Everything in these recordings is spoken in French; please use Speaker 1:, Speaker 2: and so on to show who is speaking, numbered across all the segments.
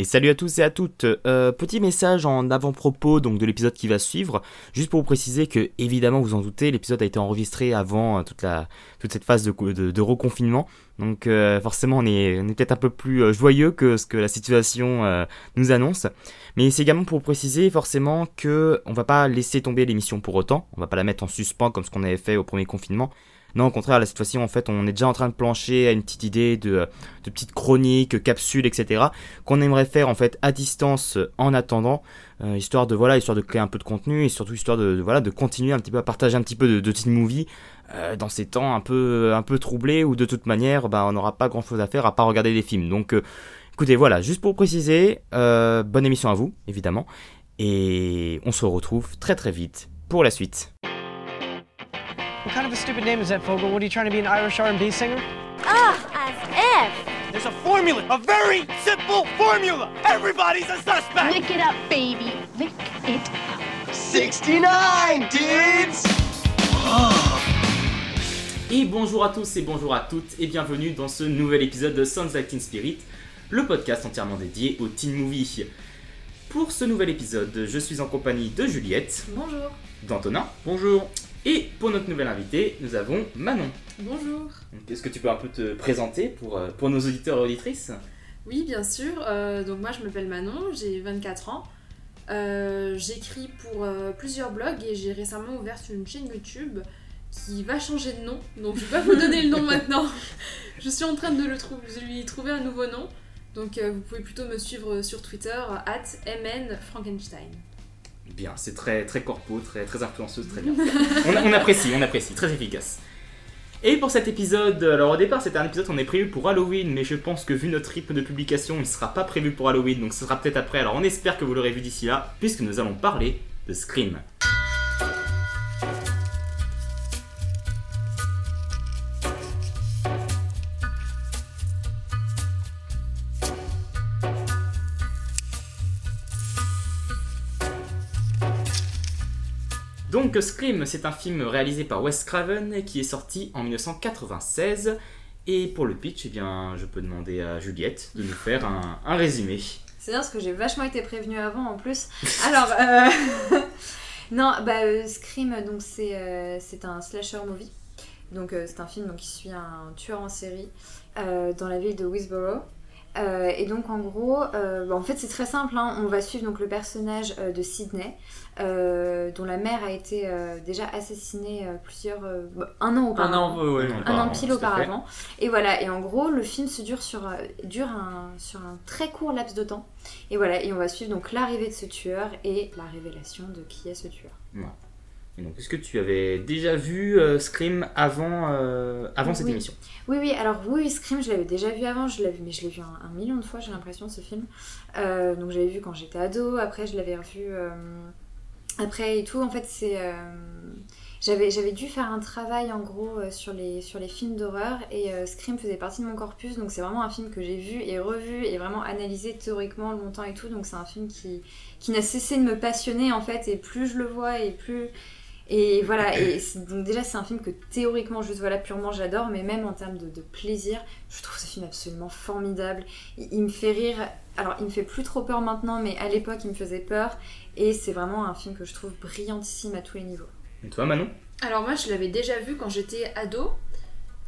Speaker 1: Et salut à tous et à toutes. Euh, petit message en avant-propos donc de l'épisode qui va suivre, juste pour vous préciser que évidemment vous en doutez, l'épisode a été enregistré avant euh, toute cette phase de, reconfinement. Donc euh, forcément on est, on est peut-être un peu plus joyeux que ce que la situation nous annonce. Mais c'est également pour vous préciser forcément que on va pas laisser tomber l'émission pour autant, on va pas la mettre en suspens comme ce qu'on avait fait au premier confinement. Non, au contraire, la situation, en fait, on est déjà en train de plancher à une petite idée de, de petites chroniques, capsules, etc. qu'on aimerait faire en fait à distance en attendant, euh, histoire de voilà, histoire de créer un peu de contenu et surtout histoire de, voilà de continuer un petit peu à partager un petit peu de, de teen movie euh, dans ces temps un peu un peu troublés où de toute manière, bah, on n'aura pas grand chose à faire à part regarder des films. Donc, euh, écoutez, voilà, juste pour préciser, bonne émission à vous, évidemment, et on se retrouve très très vite pour la suite.
Speaker 2: What kind of a stupid name is that, Fogel? What are you trying to be, an Irish R&B singer?
Speaker 3: Ah, as if.
Speaker 4: There's a formula, a very simple formula. Everybody's a suspect.
Speaker 3: Lick it up, baby. Lick it up.
Speaker 4: 69, dudes.
Speaker 1: Et bonjour à tous et bonjour à toutes et bienvenue dans ce nouvel épisode de Sounds Like Teen Spirit, le podcast entièrement dédié au teen movie. Pour ce nouvel épisode, je suis en compagnie de Juliette.
Speaker 5: Bonjour.
Speaker 1: D'Antonin. Bonjour. Et pour notre nouvelle invitée, nous avons Manon.
Speaker 5: Bonjour.
Speaker 1: Est-ce que tu peux un peu te présenter pour, euh, pour nos auditeurs et auditrices?
Speaker 5: Oui, bien sûr. Euh, donc moi, je m'appelle Manon, j'ai 24 ans. Euh, j'écris pour plusieurs blogs et j'ai récemment ouvert une chaîne YouTube qui va changer de nom. Donc je vais pas vous donner le nom maintenant. je suis en train de, le lui trouver un nouveau nom. Donc vous pouvez plutôt me suivre sur Twitter, at mnfrankenstein.
Speaker 1: Bien, c'est très, très corpo, très, très influenceuse, très bien. on, apprécie, on apprécie, très efficace. Et pour cet épisode, alors au départ c'était un épisode qu'on est prévu pour Halloween, mais je pense que vu notre rythme de publication, il ne sera pas prévu pour Halloween, donc ce sera peut-être après. Alors on espère que vous l'aurez vu d'ici là, puisque nous allons parler de Scream. Donc Scream, c'est un film réalisé par Wes Craven qui est sorti en 1996. Et pour le pitch, eh bien, je peux demander à Juliette de nous faire un, résumé.
Speaker 5: C'est bien parce que j'ai vachement été prévenue avant en plus. Alors, euh, non, bah, euh, Scream, donc c'est euh, c'est un slasher movie. Donc c'est un film donc, qui suit un tueur en série dans la ville de Westboro. Euh, et donc en gros, euh, bah, en fait c'est très simple, hein. on va suivre donc le personnage euh, de Sydney, dont la mère a été déjà assassinée plusieurs bah, un an auparavant, un an, pile auparavant. Et voilà, et en gros le film se dure sur dure un, sur un très court laps de temps. Et voilà, et on va suivre donc l'arrivée de ce tueur et la révélation de qui est ce tueur
Speaker 1: est-ce que tu avais déjà vu euh, Scream avant, euh, avant cette émission?
Speaker 5: Oui, oui, alors oui, Scream, je l'avais déjà vu avant, je l'avais, mais je l'ai vu un, million de fois, j'ai l'impression, ce film. Euh, donc j'avais vu quand j'étais ado, après je l'avais revu après et tout. En fait, c'est. j'avais, j'avais dû faire un travail en gros sur, les, sur les films d'horreur et Scream faisait partie de mon corpus, donc c'est vraiment un film que j'ai vu et revu et vraiment analysé théoriquement longtemps et tout. Donc c'est un film qui, qui n'a cessé de me passionner en fait, et plus je le vois et plus et voilà, et donc déjà c'est un film que théoriquement, juste voilà, purement j'adore, mais même en termes de, plaisir, je trouve ce film absolument formidable. Il, me fait rire, alors il me fait plus trop peur maintenant, mais à l'époque il me faisait peur, et c'est vraiment un film que je trouve brillantissime à tous les niveaux.
Speaker 1: Et toi Manon?
Speaker 5: Alors moi je l'avais déjà vu quand j'étais ado.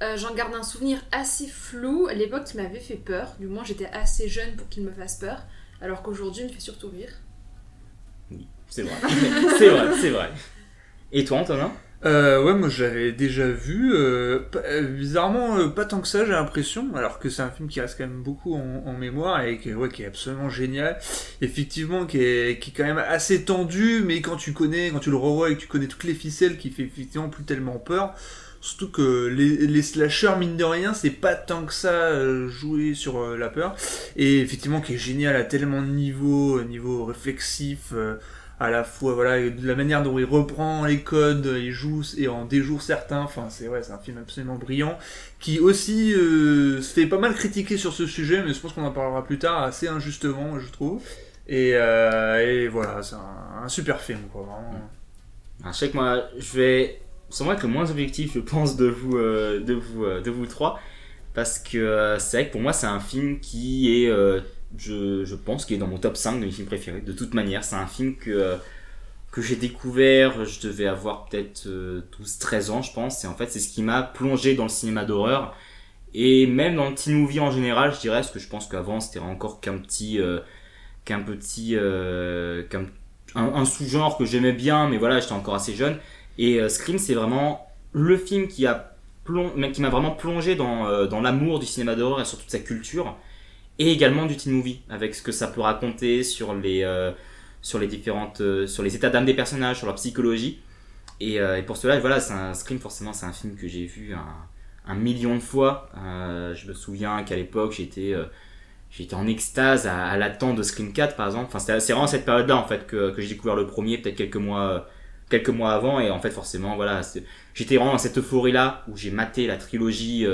Speaker 5: Euh, j'en garde un souvenir assez flou. À l'époque, il m'avait fait peur. Du moins, j'étais assez jeune pour qu'il me fasse peur. Alors qu'aujourd'hui, il me fait surtout rire.
Speaker 1: Oui, c'est vrai. c'est vrai, c'est vrai. Et toi, Antonin
Speaker 6: euh, ouais, moi j'avais déjà vu. Euh, euh, bizarrement, euh, pas tant que ça, j'ai l'impression. Alors que c'est un film qui reste quand même beaucoup en, mémoire et qui, ouais, qui est absolument génial. Effectivement, qui est, quand même assez tendu, mais quand tu connais, quand tu le revois et que tu connais toutes les ficelles, qui fait effectivement plus tellement peur. Surtout que les, les slashers, mine de rien, c'est pas tant que ça jouer sur la peur. Et effectivement, qui est génial à tellement de niveaux, niveau réflexif à la fois voilà de la manière dont il reprend les codes il joue et en déjoue certains enfin c'est ouais c'est un film absolument brillant qui aussi euh, se fait pas mal critiquer sur ce sujet mais je pense qu'on en parlera plus tard assez injustement je trouve. Et, euh, voilà c'est un, super film quoi vraiment.
Speaker 1: Je sais que moi je vais vrai que le moins objectif je pense de vous euh, de vous de vous trois parce que c'est vrai que pour moi c'est un film qui est je, pense qu'il est dans mon top 5 de mes films préférés. De toute manière, c'est un film que, euh, que j'ai découvert, je devais avoir peut-être 12-13 ans, je pense. Et en fait, c'est ce qui m'a plongé dans le cinéma d'horreur. Et même dans le teen movie en général, je dirais, parce que je pense qu'avant, c'était encore qu'un petit... euh, qu'un petit... euh, qu'un un, sous-genre que j'aimais bien, mais voilà, j'étais encore assez jeune. Et euh, Scream, c'est vraiment le film qui a plong- qui m'a vraiment plongé dans, euh, dans l'amour du cinéma d'horreur et sur toute sa culture, et également du teen movie, avec ce que ça peut raconter sur les, euh, sur les différentes, euh, sur les états d'âme des personnages, sur leur psychologie. Et, euh, et pour cela, voilà, c'est un Scream, forcément, c'est un film que j'ai vu un, million de fois. Je me souviens qu'à l'époque, j'étais j'étais en extase à, l'attente de Scream 4, par exemple. Enfin, c'est vraiment cette période-là, en fait, que, que j'ai découvert le premier, peut-être quelques mois, quelques mois avant. Et en fait, forcément, voilà, j'étais vraiment dans cette euphorie-là où j'ai maté la trilogie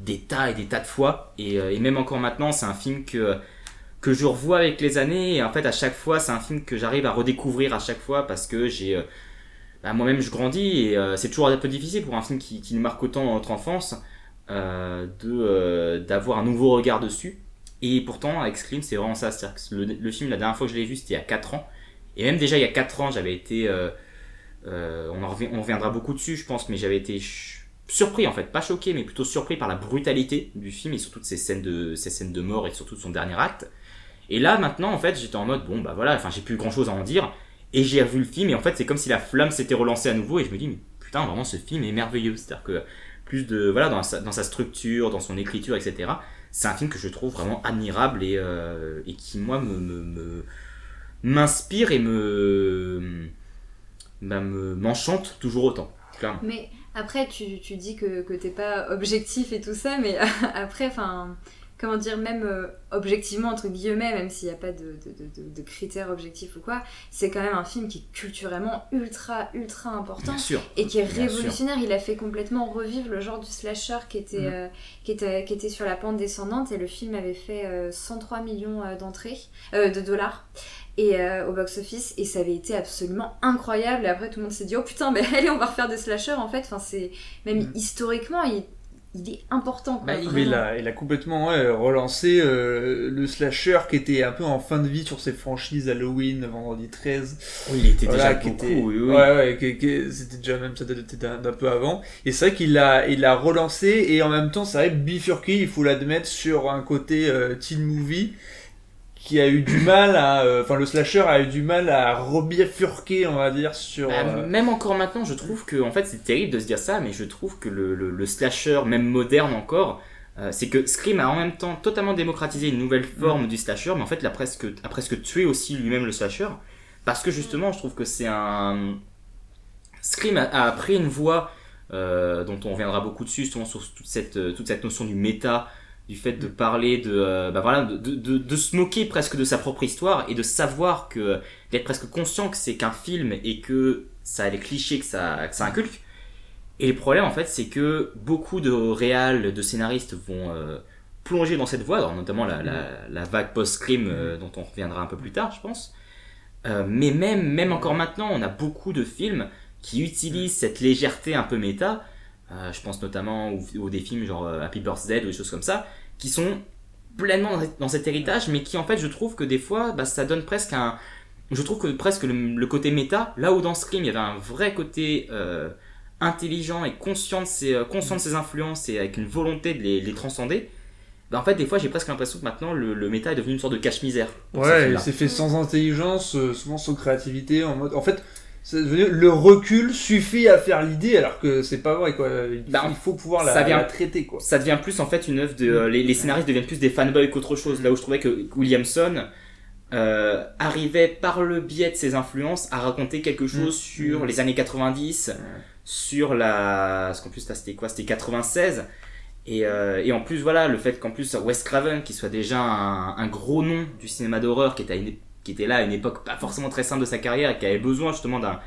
Speaker 1: des tas et des tas de fois. Et, euh, et même encore maintenant, c'est un film que que je revois avec les années. Et en fait à chaque fois c'est un film que j'arrive à redécouvrir à chaque fois parce que j'ai euh, bah, moi-même je grandis et euh, c'est toujours un peu difficile pour un film qui, qui nous marque autant dans notre enfance de d'avoir un nouveau regard dessus. Et pourtant avec Scream c'est vraiment ça. C'est-à-dire que le, film la dernière fois que je l'ai vu c'était il y a 4 ans. Et même déjà il y a 4 ans j'avais été on, en revi- on reviendra beaucoup dessus je pense mais j'avais été surpris en fait. Pas choqué mais plutôt surpris par la brutalité du film et surtout de ces scènes de ces scènes de mort et surtout de son dernier acte. Et là maintenant en fait j'étais en mode bon bah voilà enfin j'ai plus grand chose à en dire. Et j'ai revu le film et en fait c'est comme si la flamme s'était relancée à nouveau et je me dis putain vraiment ce film est merveilleux. C'est à dire que plus de voilà dans sa, structure dans son écriture etc c'est un film que je trouve vraiment admirable et, euh, et qui moi me, m'inspire et me bah, me m'enchante toujours autant clairement
Speaker 5: après, tu, tu dis que, que t'es pas objectif et tout ça, mais après, enfin, comment dire, même euh, objectivement, entre guillemets, même s'il n'y a pas de, de, de- critères objectifs ou quoi, c'est quand même un film qui est culturellement ultra, ultra important.
Speaker 1: bien sûr
Speaker 5: Et qui est révolutionnaire, il a fait complètement revivre le genre du slasher qui était,
Speaker 1: Mhm.
Speaker 5: euh, qui était, qui était sur la pente descendante et le film avait fait euh, 103 millions euh, d'entrées, euh, de dollars et au box-office et ça avait été absolument incroyable et après tout le monde s'est dit oh putain mais allez on va refaire des slashers en fait enfin c'est même
Speaker 6: Mhm.
Speaker 5: historiquement il, il est important quoi,
Speaker 1: Bah, il-
Speaker 6: Mais il a, il a complètement ouais, relancé euh, le slasher qui était un peu en fin de vie sur ses franchises Halloween, Vendredi 13.
Speaker 1: oui il était
Speaker 6: Voilà,
Speaker 1: déjà
Speaker 6: qui
Speaker 1: beaucoup
Speaker 6: était-
Speaker 1: oui, oui.
Speaker 6: Ouais, ouais, qui- qui- c'était déjà même ça datait d'un peu avant. Et c'est vrai qu'il l'a, il l'a relancé et en même temps, c'est vrai bifurqué, il faut l'admettre, sur un côté euh, teen movie qui a eu du mal à, euh, enfin le slasher a eu du mal à rebifurquer, on va dire, sur.
Speaker 1: Bah,
Speaker 6: euh,
Speaker 1: Même encore maintenant, je trouve que, en fait, c'est terrible de se dire ça, mais je trouve que le, le- le slasher, même moderne encore, euh, c'est que Scream a en même temps totalement démocratisé une nouvelle forme du slasher, mais en fait, il a presque, a presque tué aussi lui-même le slasher, parce que justement, je trouve que c'est un. Scream a, a pris une voie dont on reviendra beaucoup dessus, justement sur toute cette, toute cette notion du méta, du fait de parler de, euh, bah voilà, de, de, de, se moquer presque de sa propre histoire et de savoir que d'être presque conscient que c'est qu'un film et que ça a les clichés que ça, que ça inculque. Et le problème en fait c'est que beaucoup de réals, de scénaristes vont euh, plonger dans cette voie, notamment la, la, la vague post-scream euh, dont on reviendra un peu plus tard je pense. Euh, mais même, même encore maintenant on a beaucoup de films qui utilisent cette légèreté un peu méta. Euh, je pense notamment aux, aux des films genre euh, Happy Birthday ou des choses comme ça, qui sont pleinement dans- cet héritage, mais qui en fait je trouve que des fois bah, ça donne presque un, je trouve que presque le, le côté méta, là où dans Scream il y avait un vrai côté euh, intelligent et conscient de, ses, conscient de ses influences et avec une volonté de les, les transcender, bah, en fait des fois j'ai presque l'impression que maintenant le, le méta est devenu une sorte de cache-misère.
Speaker 6: Ouais, c'est fait sans intelligence, souvent sans créativité, en mode. En fait, le recul suffit à faire l'idée, alors que c'est pas vrai, quoi. Il,
Speaker 1: Bah,
Speaker 6: faut pouvoir la,
Speaker 1: ça vient-
Speaker 6: la traiter, quoi.
Speaker 1: ça devient plus en fait une œuvre de euh, les, les scénaristes deviennent plus des fanboys qu'autre chose là où je trouvais que Williamson euh, arrivait par le biais de ses influences à raconter quelque chose sur
Speaker 6: Mm.
Speaker 1: les années 90 sur la parce qu'en plus c'était quoi? C'était 96 et, euh, et en plus voilà le fait qu'en plus Wes Craven qui soit déjà un, un gros nom du cinéma d'horreur qui était à une, qui était là à une époque pas forcément très simple de sa carrière et qui avait besoin justement d'un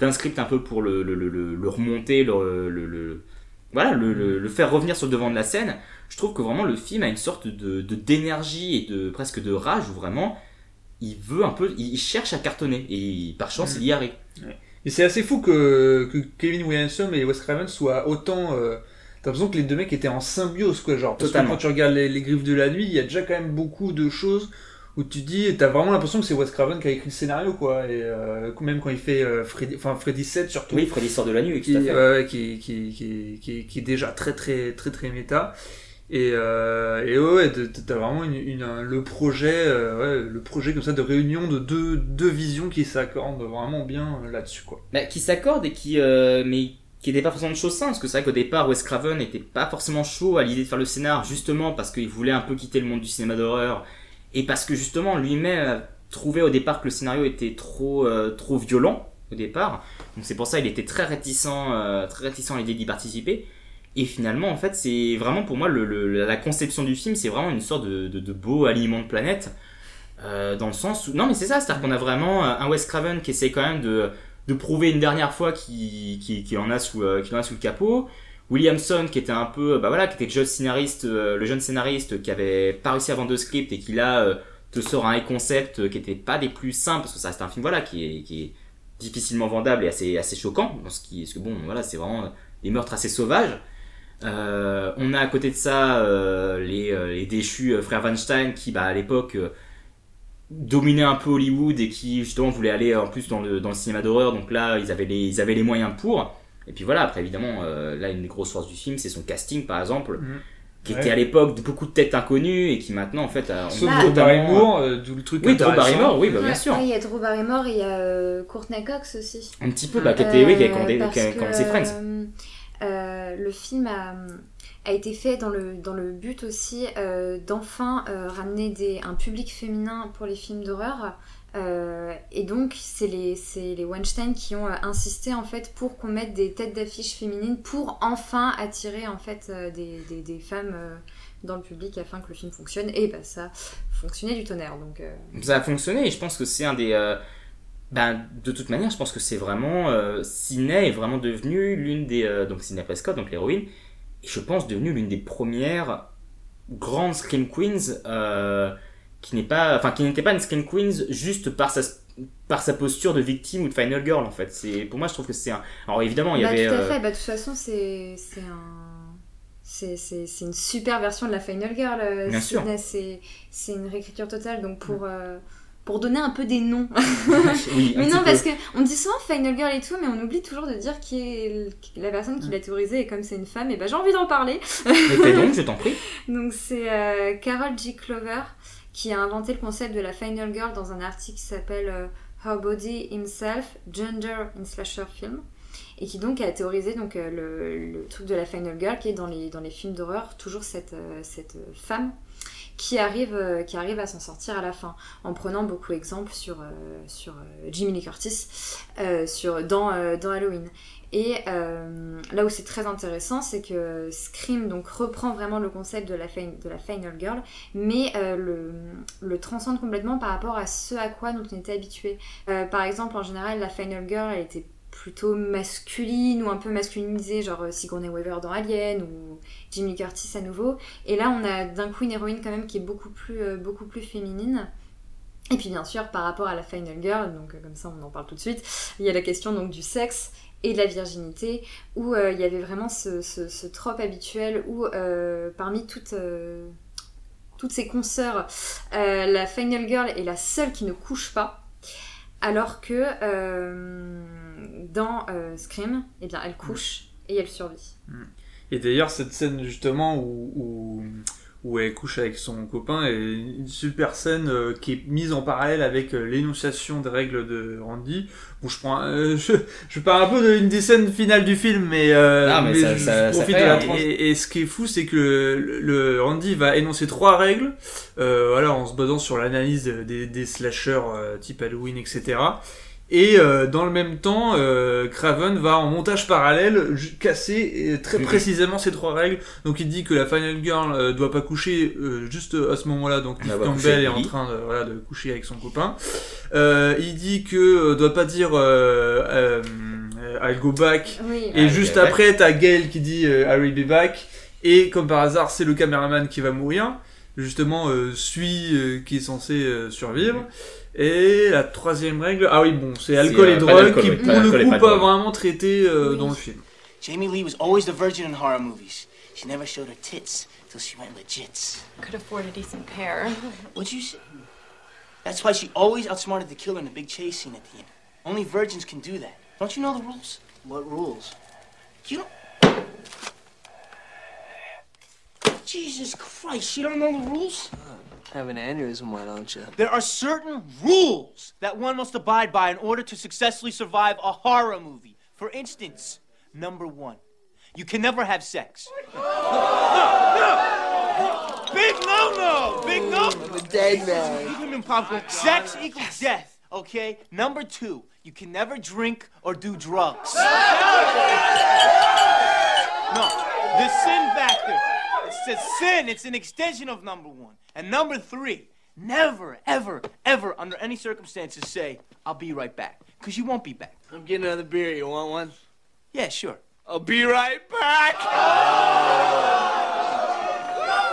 Speaker 1: d'un script un peu pour le, le, le, remonter le, le, voilà le, faire revenir sur le devant de la scène je trouve que vraiment le film a une sorte de d'énergie et de presque de rage où vraiment il veut un peu il cherche à cartonner et par chance il y arrive
Speaker 6: Et c'est assez fou que, que Kevin Williamson et Wes Craven soient autant euh, t'as l'impression que les deux mecs étaient en symbiose, quoi. Genre, parce
Speaker 1: Totalement.
Speaker 6: que quand tu regardes les, les Griffes de la Nuit, il y a déjà quand même beaucoup de choses où tu dis, t'as vraiment l'impression que c'est Wes Craven qui a écrit le scénario, quoi. Et euh, même quand il fait euh, Freddy, enfin Freddy 7 surtout.
Speaker 1: Oui, Freddy sort de la nuit,
Speaker 6: qui, ouais, qui, qui, qui, qui, qui est déjà très très très très méta et, euh, et ouais, t'as- vraiment une, une- un- le projet euh, ouais, le projet comme ça de réunion de deux, deux visions qui s'accordent vraiment bien euh, là-dessus quoi
Speaker 1: Bah, qui s'accordent et qui, mais qui n'était pas forcément de choses simples, parce que c'est vrai qu'au départ, Wes Craven n'était pas forcément chaud à l'idée de faire le scénar, justement parce qu'il voulait un peu quitter le monde du cinéma d'horreur, et parce que justement lui-même a trouvé au départ que le scénario était trop, euh, trop violent au départ, donc c'est pour ça qu'il était très réticent, euh, très réticent à l'idée d'y participer. Et finalement, en fait, c'est vraiment pour moi la conception du film, c'est vraiment une sorte de, beau aliment de planète. Euh, dans le sens où non mais c'est ça c'est à dire qu'on a vraiment un Wes Craven qui essaie quand même de, de prouver une dernière fois qu'il en en a sous le capot Williamson qui était un peu bah voilà qui était le jeune scénariste euh, le jeune scénariste qui avait pas réussi à vendre de script et qui là euh, te sort un concept euh, qui était pas des plus simples parce que ça reste un film voilà qui est, difficilement vendable et assez assez choquant parce que bon voilà c'est vraiment des meurtres assez sauvages. On a à côté de ça les, les déchus frères Weinstein qui bah, à l'époque dominaient un peu Hollywood et qui justement voulaient aller en plus dans le, cinéma d'horreur. Donc là ils avaient les moyens pour et puis voilà après évidemment euh, là une des grosses forces du film c'est son casting par exemple
Speaker 6: Mhm.
Speaker 1: qui
Speaker 6: Ouais.
Speaker 1: était à l'époque de beaucoup de têtes inconnues et qui maintenant en fait a,
Speaker 6: sauf Drew
Speaker 1: totalement-
Speaker 6: Barrymore euh, d'où le truc
Speaker 1: oui Drew. Barrymore oui bah, bien sûr
Speaker 5: ouais, Il y a Drew Barrymore et il y a euh, Courtney Cox aussi.
Speaker 1: un petit peu bah, qui était oui qui a
Speaker 5: Euh,
Speaker 1: commandé-
Speaker 5: parce
Speaker 1: qui a
Speaker 5: que,
Speaker 1: commencé Friends
Speaker 5: euh, euh, le film a, a été fait dans le, dans le but aussi euh, d'enfin euh, ramener des, un public féminin pour les films d'horreur. Euh, et donc, c'est les, les Weinstein qui ont euh, insisté en fait pour qu'on mette des têtes d'affiche féminines pour enfin attirer en fait euh, des, des, femmes dans le public afin que le film fonctionne. Et bah, ça fonctionnait du tonnerre. Donc,
Speaker 1: ça a fonctionné et je pense que c'est un des ben, de toute manière je pense que c'est vraiment Sidney est vraiment devenue l'une des donc Sidney Prescott donc l'héroïne et je pense devenue l'une des premières grandes scream queens qui n'est pas enfin qui n'était pas une scream queens juste par sa par sa posture de victime ou de final girl en fait c'est pour moi je trouve que c'est un alors évidemment il y
Speaker 5: bah,
Speaker 1: avait
Speaker 5: tout à
Speaker 1: euh,
Speaker 5: fait. Bah, de toute façon, c'est c'est un. C'est, une super version de la Final Girl. euh,
Speaker 1: Bien sûr.
Speaker 5: C'est, une réécriture totale. Donc, pour, euh, pour donner un peu des noms.
Speaker 1: oui,
Speaker 5: mais non, parce qu'on dit souvent Final Girl et tout, mais on oublie toujours de dire qui est la personne qui l'a théorisé. Et comme c'est une femme, et bah, j'ai envie d'en parler.
Speaker 1: mais donc je t'en prie
Speaker 5: Donc, c'est euh, Carol G. Clover qui a inventé le concept de la Final Girl dans un article qui s'appelle euh, Her Body Himself, Gender in Slasher Film et qui donc a théorisé donc, euh, le, truc de la Final Girl qui est dans les, dans les films d'horreur toujours cette, euh, cette femme qui arrive, qui arrive à s'en sortir à la fin en prenant beaucoup d'exemples sur, sur Jimmy Lee Curtis sur, dans, dans Halloween. Et euh, là où c'est très intéressant, c'est que Scream donc reprend vraiment le concept de la, Final Girl, mais euh, le, transcende complètement par rapport à ce à quoi dont on était habitué. Euh, par exemple, en général, la Final Girl, elle était plutôt masculine ou un peu masculinisée, genre Sigourney Weaver dans Alien ou Jimmy Curtis à nouveau. Et là, on a d'un coup une héroïne quand même qui est beaucoup plus, beaucoup plus féminine. Et puis bien sûr, par rapport à la Final Girl, donc euh, comme ça on en parle tout de suite, il y a la question donc du sexe et de la virginité, où euh, il y avait vraiment ce, ce, ce trope habituel où euh, parmi toutes, euh, toutes ces consoeurs, la Final Girl est la seule qui ne couche pas, alors que dans Scream, eh bien, elle couche et elle survit.
Speaker 6: Et d'ailleurs, cette scène justement où, où, où elle couche avec son copain est une super scène euh, qui est mise en parallèle avec euh, l'énonciation des règles de Randy. Bon, je prends, euh, je, je parle un peu d'une des scènes finales du film, mais, euh,
Speaker 1: Ah, mais ça-
Speaker 6: je,
Speaker 1: ça-
Speaker 6: je
Speaker 1: ça
Speaker 6: profite
Speaker 1: fait,
Speaker 6: de la trans- et, et ce qui est fou, c'est que le, le Randy va énoncer trois règles, euh, voilà, en se basant sur l'analyse des, des slashers type Halloween, etc. Et euh, dans le même temps, euh, Craven va en montage parallèle casser euh, très précisément ces trois règles. Donc il dit que la Final Girl euh, doit pas coucher euh, juste à ce moment-là. Donc Campbell est en train de, voilà, de coucher avec son copain. Euh, il dit que euh, doit pas dire euh, euh, euh, I'll go back.
Speaker 5: Oui,
Speaker 6: Et
Speaker 1: Ah,
Speaker 6: juste après, t'as Gail qui dit euh, I'll be back. Et comme par hasard, c'est le caméraman qui va mourir. Justement, euh, celui euh, qui est censé euh, survivre. Et la troisième règle, ah oui, bon, c'est alcool et drogue qui, pour le coup,
Speaker 1: pas
Speaker 6: vraiment traité euh, dans le film.
Speaker 4: Jamie Lee was always the virgin in horror movies.
Speaker 7: She never showed her tits till she went legit.
Speaker 8: Could afford a decent pair.
Speaker 7: What'd you say? That's why she always outsmarted the killer in the big chase scene at the end. Only virgins can do that. Don't you know the rules? What rules? You don't. Jesus Christ, you don't know the rules?
Speaker 9: Have an aneurysm, why don't you?
Speaker 4: There are certain rules that one must abide by in order to successfully survive a horror movie. For instance, number one, you can never have sex. Big no no! Big no!
Speaker 9: I'm a dead man.
Speaker 4: Give him popcorn. Sex equals death, okay? Number two, you can never drink or do drugs. No, the sin factor. It's a sin. It's an extension of number one. And number three, never, ever, ever, under any circumstances, say, I'll be right back. Because you won't be back.
Speaker 9: I'm getting another beer. You want one?
Speaker 4: Yeah, sure.
Speaker 9: I'll be right back.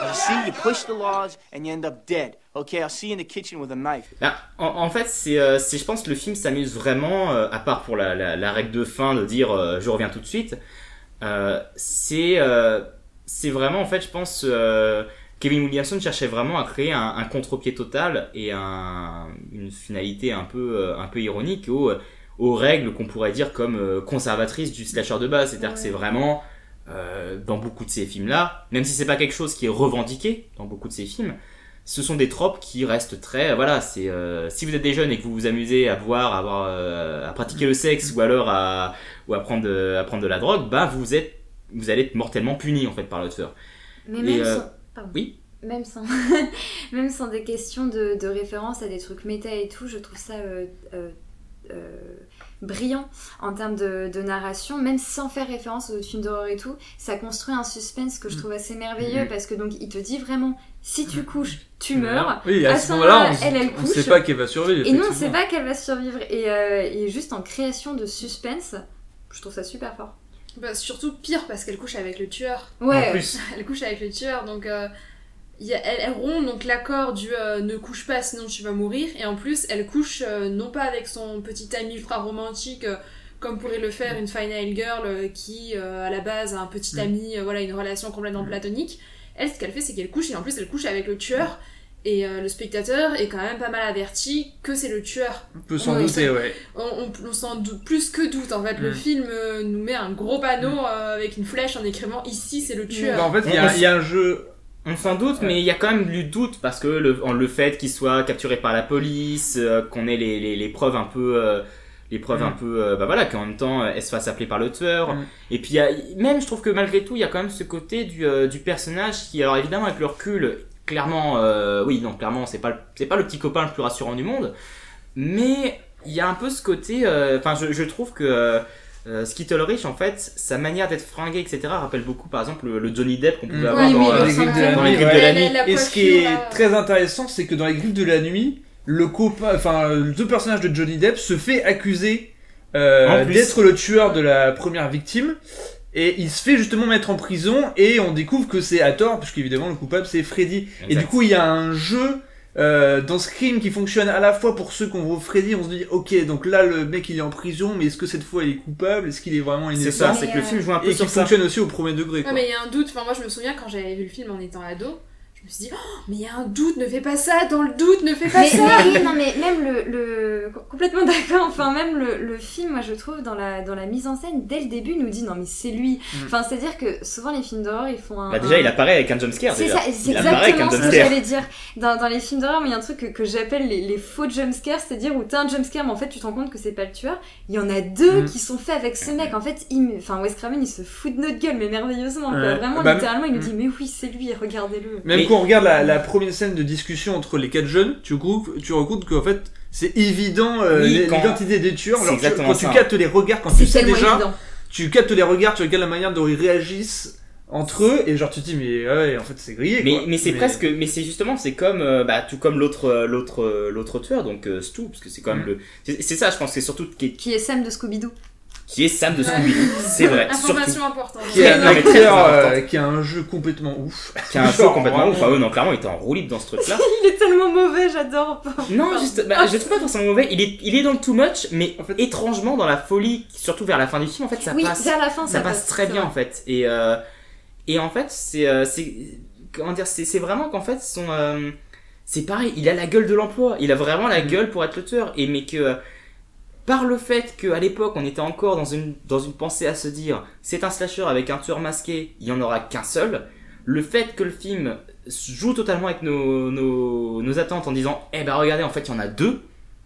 Speaker 4: You see, you push the laws and you end up dead. Okay, I'll see you in the kitchen with a knife.
Speaker 1: Bah, en, en fait, c'est, euh, je pense que le film s'amuse vraiment, euh, à part pour la, la, la règle de fin de dire euh, je reviens tout de suite. euh, c'est, euh, c'est vraiment, en fait, je pense, euh, Kevin Williamson cherchait vraiment à créer un, un contre-pied total et un, une finalité un peu, euh, un peu ironique aux, aux règles qu'on pourrait dire comme euh, conservatrices du slasher de base. C'est-à-dire que c'est vraiment, euh, dans beaucoup de ces films-là, même si c'est pas quelque chose qui est revendiqué dans beaucoup de ces films, ce sont des tropes qui restent très voilà c'est euh, si vous êtes des jeunes et que vous vous amusez à boire à, avoir, euh, à pratiquer le sexe ou alors à ou à prendre de, à prendre de la drogue bah vous êtes vous allez être mortellement puni en fait par le tueur
Speaker 5: Mais
Speaker 1: Et,
Speaker 5: même
Speaker 1: euh,
Speaker 5: sans... pardon.
Speaker 1: oui
Speaker 5: Même sans, même sans des questions de, de référence à des trucs méta et tout, je trouve ça euh, euh, euh, brillant en termes de, de narration, même sans faire référence aux autres films d'horreur et tout, ça construit un suspense que je trouve assez merveilleux
Speaker 6: Mhm.
Speaker 5: parce que donc il te dit vraiment si tu couches, tu meurs.
Speaker 6: Oui, à,
Speaker 5: À
Speaker 6: ce moment-là, on,
Speaker 5: elle, elle
Speaker 6: on
Speaker 5: couche.
Speaker 6: sait pas qu'elle va survivre.
Speaker 5: Et non, on sait pas qu'elle va survivre. Et, et juste en création de suspense, je trouve ça super fort.
Speaker 8: Bah, surtout pire parce qu'elle couche avec le tueur.
Speaker 5: Ouais.
Speaker 6: En plus,
Speaker 8: Elle couche avec le tueur, donc euh, il y a- elle, elle rompt donc l'accord du euh, ne couche pas sinon tu vas mourir. Et en plus, elle couche euh, non pas avec son petit ami ultra romantique euh, comme pourrait le faire une final girl euh, qui euh, à la base a un petit
Speaker 6: Mm.
Speaker 8: ami, euh, voilà une relation complètement platonique. Elle, ce qu'elle fait, c'est qu'elle couche et en plus elle couche avec le tueur. Et euh, le spectateur est quand même pas mal averti que c'est le tueur.
Speaker 6: on peut s'en
Speaker 5: Ouais,
Speaker 6: douter, ouais.
Speaker 8: On, on, on s'en doute plus que doute en fait. Le
Speaker 6: Mm.
Speaker 8: film euh, nous met un gros panneau euh, avec une flèche en écrivant ici c'est le tueur.
Speaker 6: Bah, en fait, il y, a- y un jeu.
Speaker 1: on s'en doute mais il y a quand même du doute parce que le, le fait qu'il soit capturé par la police euh, qu'on ait les, les, les preuves un peu euh, les preuves
Speaker 6: Mm.
Speaker 1: un peu euh, bah voilà qu'en même temps euh, elle se fasse appeler par le tueur
Speaker 6: Mm.
Speaker 1: et puis il y a- même je trouve que malgré tout il y a quand même ce côté du, euh, du personnage qui alors évidemment avec le recul clairement euh, oui non clairement c'est pas le- c'est pas le petit copain le plus rassurant du monde mais il y a un peu ce côté euh, enfin je, je trouve que euh, euh, Skittle Rich en fait sa manière d'être fringué etc rappelle beaucoup par exemple le, le Johnny Depp qu'on pouvait
Speaker 6: Mm.
Speaker 1: avoir
Speaker 5: Oui,
Speaker 1: dans,
Speaker 5: oui,
Speaker 1: euh,
Speaker 6: les griffes de la
Speaker 1: dans les
Speaker 6: nuit,
Speaker 1: griffes
Speaker 6: ouais.
Speaker 1: de la
Speaker 8: La-
Speaker 1: nuit
Speaker 8: la
Speaker 6: Et ce qui est
Speaker 8: là.
Speaker 6: très intéressant, c'est que dans les griffes de la nuit, le copain, enfin, le personnage de Johnny Depp se fait accuser euh, d'être le tueur de la première victime. Et il se fait justement mettre en prison et on découvre que c'est à tort, puisqu'évidemment le coupable c'est Freddy. Et du coup il y a un jeu euh, dans Scream qui fonctionne à la fois pour ceux qu'on voit Freddy, on se dit ok donc là le mec il est en prison, mais est-ce que cette fois il est coupable, est-ce qu'il est vraiment
Speaker 1: c'est
Speaker 6: innocent?
Speaker 1: ça
Speaker 5: Mais,
Speaker 1: c'est que le
Speaker 5: euh,
Speaker 1: film joue un peu
Speaker 6: Et qui
Speaker 1: sur ça
Speaker 6: fonctionne aussi au premier degré. Quoi.
Speaker 8: Non mais il y a un doute, enfin moi je me souviens quand j'avais vu le film en étant ado, je me suis dit oh, mais il y a un doute, ne fais pas ça, dans le doute, ne fais pas
Speaker 5: Mais,
Speaker 8: ça
Speaker 5: mais oui, non, mais même le. le- complètement d'accord, enfin, même le, le film, moi je trouve, dans la, dans la mise en scène, dès le début, nous dit non, mais c'est lui.
Speaker 6: Mm.
Speaker 5: Enfin, c'est-dire que souvent les films d'horreur, ils font un.
Speaker 1: Bah déjà,
Speaker 5: un-
Speaker 1: il apparaît avec un jumpscare.
Speaker 5: C'est ça, c'est exactement ce que j'allais dire. Dans, dans les films d'horreur, mais il y a un truc que, que j'appelle les, les faux jumpscares, c'est-à-dire où t'as un jumpscare, mais en fait tu te rends compte que c'est pas le tueur. Il y en a deux
Speaker 6: Mm.
Speaker 5: qui sont faits avec ce mec. En fait, il, enfin, Wes Craven, il se fout de notre gueule, mais merveilleusement. quoi. Vraiment,
Speaker 6: Bah,
Speaker 5: littéralement, il nous
Speaker 6: mm.
Speaker 5: dit, mais oui, c'est lui, regardez-le.
Speaker 6: Quand on regarde la, la première scène de discussion entre les quatre jeunes, tu, recou- tu compte qu'en fait c'est évident euh,
Speaker 1: Oui,
Speaker 6: l'identité des tueurs. Tu- quand tu captes les regards, quand tu sais déjà,
Speaker 5: évident.
Speaker 6: tu captes les regards, tu regardes la manière dont ils réagissent entre eux et genre tu te dis mais ouais en fait c'est grillé.
Speaker 1: Mais,
Speaker 6: quoi.
Speaker 1: mais c'est presque, mais c'est justement, c'est comme, euh, bah, tout comme l'autre, euh, l'autre, euh, l'autre tueur, donc euh, Stu, parce que c'est quand même
Speaker 6: Mm.
Speaker 1: le, c'est ça, je pense, que c'est surtout qui,
Speaker 5: Qui est Sam de Scooby-Doo.
Speaker 1: Qui est Sam de Scooby, c'est vrai, surtout,
Speaker 8: Information importante.
Speaker 6: Qui est un acteur euh, qui a un jeu complètement ouf.
Speaker 1: qui a un show complètement ouf. Ah ouais, non, clairement, il était en roue libre dans ce truc-là.
Speaker 5: Il est tellement mauvais, j'adore.
Speaker 1: Non, juste, bah, je le trouve pas forcément mauvais. Il est, il est dans le too much, mais
Speaker 6: En fait-
Speaker 1: étrangement dans la folie, surtout vers la fin du film, en fait, ça
Speaker 5: oui,
Speaker 1: passe,
Speaker 5: vers la fin,
Speaker 1: ça passe très bien en fait. Et, euh, Et en fait, c'est. euh, c'est comment dire C'est c'est vraiment qu'en fait, son. euh, c'est pareil, il a la gueule de l'emploi. Il a vraiment la gueule pour être le tueur. Et mais que. Par le fait qu'à l'époque, on était encore dans une, pensée à se dire c'est un slasher avec un tueur masqué, il n'y en aura qu'un seul. Le fait que le film joue totalement avec nos, attentes en disant eh ben regardez, en fait, il y en a deux.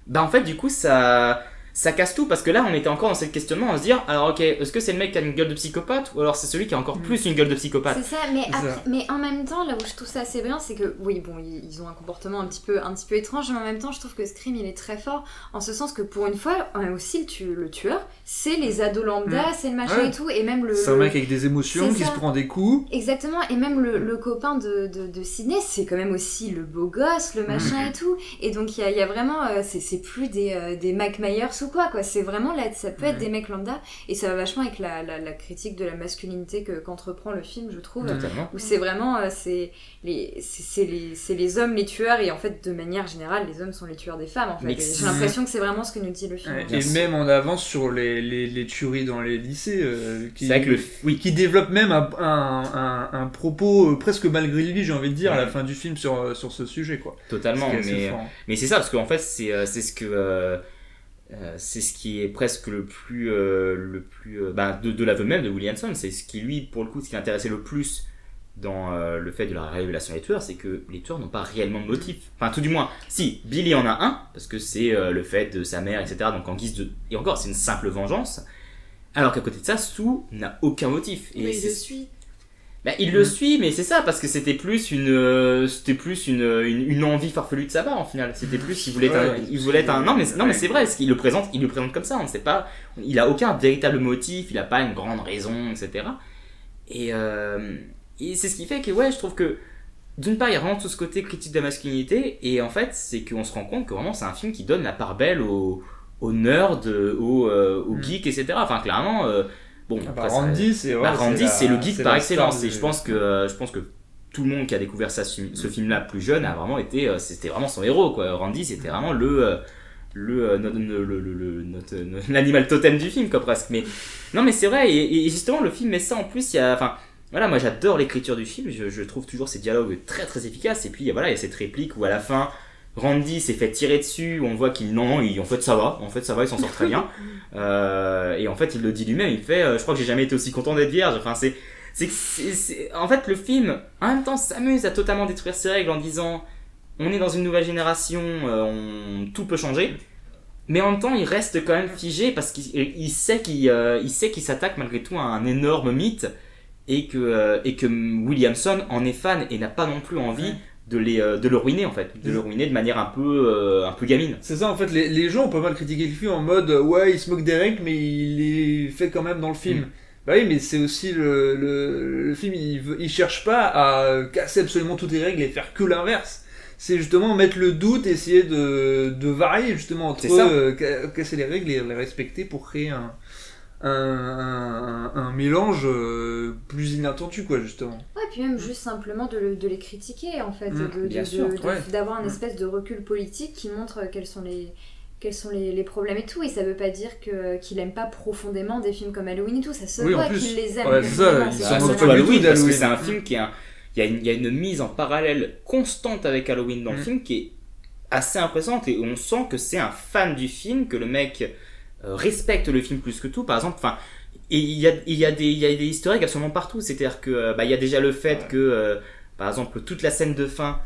Speaker 1: Bah en fait, du coup, ça, ça casse tout parce que là, on était encore dans ce questionnement à se dire alors ok, est-ce que c'est le mec qui a une gueule de psychopathe ou alors c'est celui qui a encore plus une gueule de psychopathe
Speaker 5: C'est ça, mais,
Speaker 6: C'est
Speaker 5: après-
Speaker 6: ça.
Speaker 5: mais en même temps, là où je trouve ça assez brillant, c'est que, oui, bon, ils, ont un comportement un petit, peu, un petit peu étrange, mais en même temps, je trouve que Scream, il est très fort, en ce sens que pour une fois, aussi, le, tu- le tueur, c'est les ados lambda,
Speaker 6: Mm.
Speaker 5: c'est le machin
Speaker 6: Ouais.
Speaker 5: et tout, et même le...
Speaker 6: C'est un mec avec des émotions qui
Speaker 5: ça.
Speaker 6: se prend des coups.
Speaker 5: Exactement, et même le, le copain de, de, de Sydney, c'est quand même aussi le beau gosse, le machin et tout. Et donc il y a, il y a vraiment, euh, c'est c'est plus des, euh, des Mac Myers ou quoi, quoi. C'est vraiment là, ça peut être des mecs lambda, et ça va vachement avec la, la, la critique de la masculinité que- qu'entreprend le film, je trouve.
Speaker 1: Totalement.
Speaker 5: Où c'est vraiment, euh, c'est les, c'est les, c'est les hommes les tueurs, et en fait, de manière générale, les hommes sont les tueurs des femmes, en fait. J'ai l'impression que c'est vraiment ce que nous dit le film.
Speaker 6: Ouais, et
Speaker 1: sûr.
Speaker 6: même en avance sur les, les, les tueries dans les lycées. euh, qui,
Speaker 1: C'est vrai que le. Oui,
Speaker 6: qui développe même un, un, un, un propos euh, presque malgré lui, j'ai envie de dire, à la fin du film sur, sur ce sujet. quoi.
Speaker 1: totalement. Mais. Mais c'est ça, parce qu'en fait, c'est c'est ce que. euh, euh, c'est ce qui est presque le plus. euh, le plus euh, bah, de, de l'aveu même de Williamson. C'est ce qui, lui, pour le coup, ce qui l'intéressait le plus dans euh, le fait de la révélation des tueurs, c'est que les tueurs n'ont pas réellement de motif. Enfin, tout du moins, si, Billy en a un, parce que c'est euh, le fait de sa mère, etc. Donc, en guise de. Et encore, c'est une simple vengeance. Alors qu'à côté de ça, Sue n'a aucun motif. Et c'est-
Speaker 8: le suit.
Speaker 1: Bah, il le suit, mais c'est ça, parce que c'était plus une, euh, c'était plus une, une, une envie farfelue de sa part, en final. C'était plus, il voulait être, un,
Speaker 6: Ouais,
Speaker 1: il voulait un, non mais, non mais
Speaker 6: ouais.
Speaker 1: c'est vrai, parce qu'il le présente, il le présente comme ça, on ne sait pas, il a aucun véritable motif, il a pas une grande raison, etc. Et, euh, et c'est ce qui fait que, ouais, je trouve que, d'une part, il y a vraiment tout ce côté critique de la masculinité, et en fait, c'est qu'on se rend compte que vraiment, c'est un film qui donne la part belle aux, aux nerds, aux, euh, aux
Speaker 6: Mm.
Speaker 1: geeks, etc. Enfin, clairement, euh, bon,
Speaker 6: Ah bah,
Speaker 1: après,
Speaker 6: Randy, c'est
Speaker 1: bah, c'est le geek par excellence. Et je pense que, je pense que tout le monde qui a découvert ça, ce, ce film-là plus jeune a vraiment été, euh, c'était vraiment son héros, quoi. Randy, c'était vraiment le, le, l'animal totem du film, quoi, presque. Mais, non, mais c'est vrai, et, et justement, le film met ça en plus, il y a, enfin, voilà, moi j'adore l'écriture du film, je, je trouve toujours ces dialogues très très efficaces, et puis voilà, il y a cette réplique où à la fin, Randy s'est fait tirer dessus, on voit qu'il, non, il, en fait ça va, en fait ça va, il s'en sort très bien. Euh, et en fait, il le dit lui-même, il fait, euh, je crois que j'ai jamais été aussi content d'être vierge, enfin c'est, c'est, en fait, le film, en même temps, s'amuse à totalement détruire ses règles en disant, on est dans une nouvelle génération, euh, on, tout peut changer. Mais en même temps, il reste quand même figé parce qu'il il sait qu'il il sait qu'il s'attaque malgré tout à un énorme mythe et que, et que Williamson en est fan et n'a pas non plus envie de, les, euh, de le ruiner en fait, de le ruiner de manière un peu, euh, un peu gamine.
Speaker 6: C'est ça, en fait, les, les gens ont pas mal critiqué le film en mode euh, ouais, il se moque des règles, mais il les fait quand même dans le film.
Speaker 1: Mm.
Speaker 6: Bah oui, mais c'est aussi le, le, le film, il, cherche pas à casser absolument toutes les règles et faire que l'inverse. C'est justement mettre le doute, essayer de, de varier justement entre
Speaker 1: ça.
Speaker 6: euh, casser les règles et les respecter pour créer un, un, un, un mélange euh, plus inattendu, quoi, justement.
Speaker 5: Ouais, puis même juste simplement de, le- de les critiquer, en fait,
Speaker 6: Mm,
Speaker 5: de-
Speaker 6: ouais.
Speaker 5: d'avoir un
Speaker 6: Mm.
Speaker 5: espèce de recul politique qui montre quels sont les quels sont les, les problèmes et tout, et ça veut pas dire que qu'il aime pas profondément des films comme Halloween et tout, ça se
Speaker 6: Oui,
Speaker 5: voit qu'il les aime
Speaker 6: Ouais, c'est ça,
Speaker 5: ça.
Speaker 1: Halloween, parce que c'est un film qui est un- il y, a une, il y a une mise en parallèle constante avec Halloween dans le
Speaker 6: Mm.
Speaker 1: film qui est assez impressionnante et on sent que c'est un fan du film, que le mec euh, respecte le film plus que tout. Par exemple, enfin, et il y a, il y a des, il y a des historiques absolument partout. C'est-à-dire que euh, bah, il y a déjà le fait que, euh, par exemple, toute la scène de fin,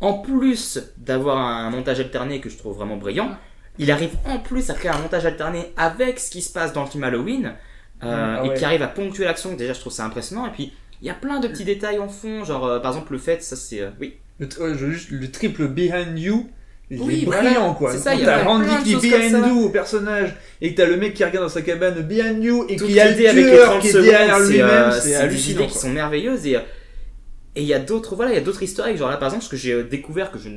Speaker 1: en plus d'avoir un montage alterné que je trouve vraiment brillant, il arrive en plus à créer un montage alterné avec ce qui se passe dans le film Halloween euh,
Speaker 6: Ah
Speaker 1: et qui arrive à ponctuer l'action. Déjà, je trouve ça impressionnant. Et puis, il y a plein de petits détails en fond, genre euh, par exemple le fait, ça c'est. euh, oui,
Speaker 6: le triple behind you, il
Speaker 1: Oui,
Speaker 6: est
Speaker 1: voilà.
Speaker 6: brillant quoi.
Speaker 1: C'est ça, il y a
Speaker 6: t'as Randy qui
Speaker 1: comme
Speaker 6: behind
Speaker 1: ça.
Speaker 6: you au personnage et que t'as le mec qui regarde dans sa cabane behind you et qui a le
Speaker 1: avec les
Speaker 6: tueur
Speaker 1: 30
Speaker 6: qui est derrière
Speaker 1: c'est
Speaker 6: lui-même,
Speaker 1: euh,
Speaker 6: c'est hallucinant.
Speaker 1: qui sont merveilleuses et et il y a d'autres voilà, il y a d'autres historiques, genre là par exemple ce que j'ai euh, découvert que je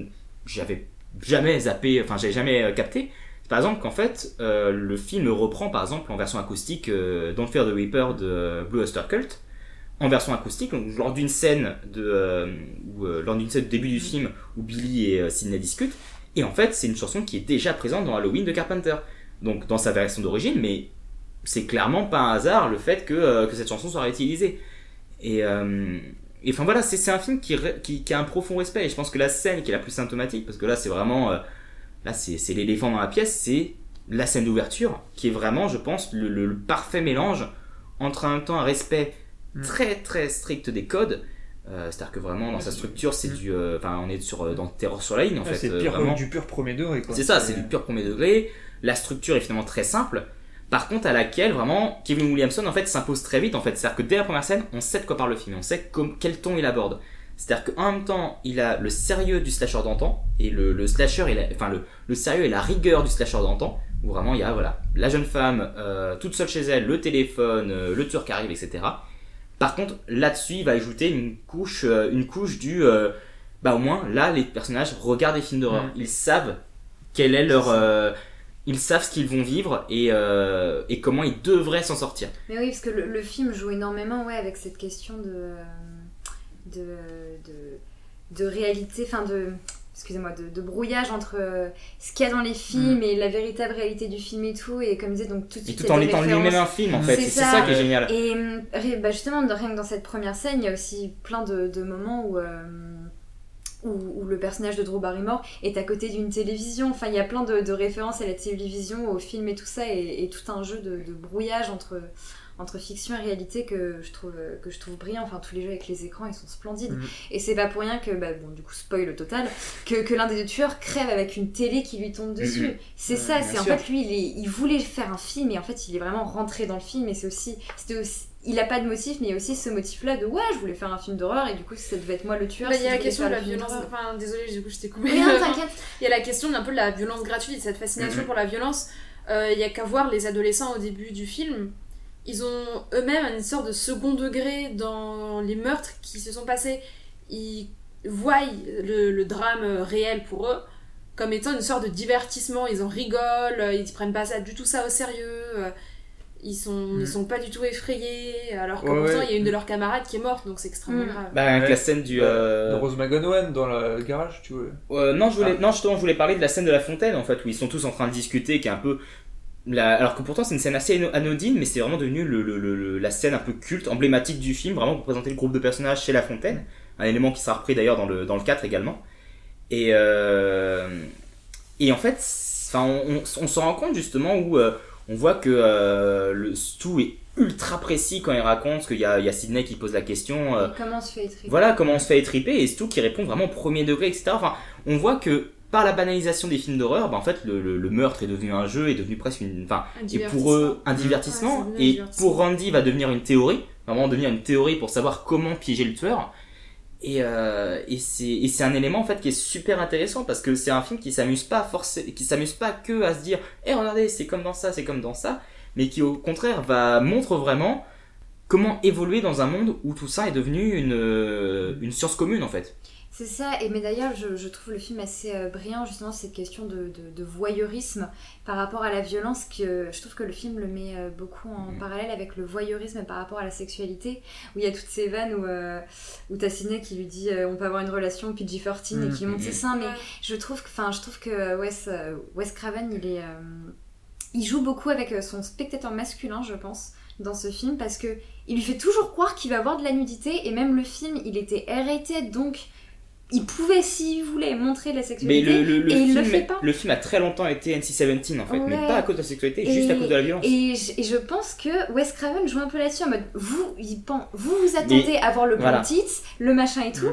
Speaker 1: j'avais jamais zappé, enfin j'avais jamais euh, capté, c'est par exemple qu'en fait euh, le film reprend par exemple en version acoustique euh, Don't Fear the Reaper de Blue Oyster Cult en version acoustique donc, lors d'une scène de euh, où, euh, lors d'une scène du début du film où Billy et euh, Sidney discutent et en fait c'est une chanson qui est déjà présente dans Halloween de Carpenter donc dans sa version d'origine mais c'est clairement pas un hasard le fait que, euh, que cette chanson soit réutilisée Et, euh, et enfin voilà, c'est un film qui, qui, qui a un profond respect. Et je pense que la scène qui est la plus symptomatique, parce que là c'est vraiment. euh, là c'est l'éléphant dans la pièce, c'est la scène d'ouverture, qui est vraiment, je pense, le, le- le parfait mélange entre en même temps un respect
Speaker 6: Mm.
Speaker 1: très très strict des codes. Euh, C'est-à-dire que vraiment dans sa structure, c'est du. euh, Enfin, on est sur, euh, dans Terror sur la ligne en
Speaker 6: Ah,
Speaker 1: fait.
Speaker 6: c'est
Speaker 1: vraiment.
Speaker 6: du pur premier degré, quoi.
Speaker 1: C'est ça, c'est du pur premier degré. La structure est finalement très simple. Par contre, à laquelle vraiment Kevin Williamson en fait s'impose très vite en fait. C'est-à-dire que dès la première scène, on sait de quoi parle le film, on sait comme, quel ton il aborde. C'est-à-dire qu'en même temps, il a le sérieux du slasher d'antan et le, le slasher, enfin le, le sérieux et la rigueur du slasher d'antan. Où vraiment il y a voilà la jeune femme euh, toute seule chez elle, le téléphone, euh, le tueur qui arrive, etc. Par contre, là-dessus, il va ajouter une couche, euh, une couche du, euh, bah au moins là, les personnages regardent des films d'horreur. Ils savent quel est leur, euh, ils savent ce qu'ils vont vivre et, euh, et comment ils devraient s'en sortir.
Speaker 5: Mais oui, parce que le, le film joue énormément ouais, avec cette question de, de, de, de réalité, enfin de, excusez-moi, de, de brouillage entre euh, ce qu'il y a dans les films et la véritable réalité du film et tout. Et comme je disais, donc tout de
Speaker 1: Mm. Et
Speaker 5: suite.
Speaker 1: tout en étant lui-même un film en fait.
Speaker 5: C'est ça.
Speaker 1: ça qui est génial.
Speaker 5: Et ré- bah, justement, rien que dans cette première scène, il y a aussi plein de, de moments où, euh, où, où le personnage de Drew Barrymore est à côté d'une télévision. Enfin, il y a plein de, de références à la télévision, au film et tout ça, et, et tout un jeu de brouillage entre, entre fiction et réalité que je trouve, que je trouve brillant. Enfin, tous les jeux avec les écrans, ils sont splendides.
Speaker 6: Mhm.
Speaker 5: Et c'est pas pour rien que, bah, bon, du coup, spoil total, que, que l'un des deux tueurs crève avec une télé qui lui tombe dessus. C'est
Speaker 6: Ouais,
Speaker 5: ça, c'est en fait lui, il, est- il voulait faire un film et en fait, il est vraiment rentré dans le film et c'est aussi, c'était aussi, il a pas de motif, mais il y a aussi ce motif-là de ouais, je voulais faire un film d'horreur et du coup, ça devait être moi le tueur.
Speaker 8: Bah,
Speaker 5: si
Speaker 8: il y a la question de la violence. Enfin, désolée, du coup, je t'ai coupé.
Speaker 5: Oui, non, t'inquiète.
Speaker 8: Il y a la question d'un peu de la violence gratuite, cette fascination pour la violence. Euh, Il y a qu'à voir les adolescents au début du film. Ils ont eux-mêmes une sorte de second degré dans les meurtres qui se sont passés. Ils voient le, le drame réel pour eux comme étant une sorte de divertissement. Ils en rigolent, ils prennent pas ça, du tout ça au sérieux. euh, Ils sont,
Speaker 6: Mhm.
Speaker 8: ils sont pas du tout effrayés, alors que
Speaker 6: Ouais, ouais.
Speaker 8: il y a une de leurs camarades qui est morte, donc c'est extrêmement
Speaker 5: Mhm.
Speaker 8: grave.
Speaker 1: Bah, avec
Speaker 6: Ouais.
Speaker 1: la scène du.
Speaker 6: De
Speaker 1: euh,
Speaker 6: Rose McGowan dans le garage, tu vois.
Speaker 1: Euh, non, je voulais,
Speaker 6: Ah.
Speaker 1: non, justement, je voulais parler de la scène de la fontaine, en fait, où ils sont tous en train de discuter, qui est un peu. La... Alors que pourtant, c'est une scène assez ano- anodine, mais c'est vraiment devenu le, le- le- le- la scène un peu culte, emblématique du film, vraiment pour présenter le groupe de personnages chez la fontaine. Un élément qui sera repris d'ailleurs dans le, dans le 4 également. Et, euh, et en fait, enfin, on, on, on s'en rend compte justement où euh, on voit que euh, le Stu est ultra précis quand il raconte, qu'il y a, il y a Sidney qui pose la question.
Speaker 5: comment on se fait étriper
Speaker 1: voilà comment on se fait étriper et Stu qui répond vraiment au premier degré, etc. Enfin, on voit que par la banalisation des films d'horreur, bah, en fait, le, le- le meurtre est devenu un jeu, est devenu presque une, enfin,
Speaker 8: Un
Speaker 1: et pour eux un divertissement. et
Speaker 8: divertissement.
Speaker 1: pour Randy, va devenir une théorie, vraiment devenir une théorie pour savoir comment piéger le tueur. Et, euh, et c'est un élément en fait qui est super intéressant parce que c'est un film qui s'amuse pas forcément, qui s'amuse pas que à se dire, eh regardez, c'est comme dans ça, c'est comme dans ça, mais qui au contraire va montre vraiment comment évoluer dans un monde où tout ça est devenu une, euh, une science commune en fait.
Speaker 5: C'est ça, et mais d'ailleurs, je, je trouve le film assez euh, brillant, justement, cette question de, de- de voyeurisme par rapport à la violence, que je trouve que le film le met euh, beaucoup en
Speaker 1: Mhm.
Speaker 5: parallèle avec le voyeurisme par rapport à la sexualité, où il y a toutes ces vannes où, euh, où t'as Sidney qui lui dit euh, on peut avoir une relation PG-13 et qui monte ses seins, mais je trouve que, enfin, je trouve que Wes, Wes Craven, il est, euh, il joue beaucoup avec son spectateur masculin, je pense, dans ce film, parce que il lui fait toujours croire qu'il va avoir de la nudité, et même le film, il était R-rated, donc il pouvait, s'il voulait, montrer la
Speaker 1: Mais
Speaker 5: sexualité,
Speaker 1: le, le, le
Speaker 5: et il
Speaker 1: film,
Speaker 5: le fait pas.
Speaker 1: le film a très longtemps été NC-17 en fait, mais
Speaker 5: Ouais.
Speaker 1: pas à cause de la sexualité,
Speaker 5: Et-
Speaker 1: juste à cause de la violence.
Speaker 5: Et je, et je pense que Wes Craven joue un peu là-dessus en mode vous, il vous vous attendez à voir le
Speaker 1: voilà.
Speaker 5: tits, le machin et tout,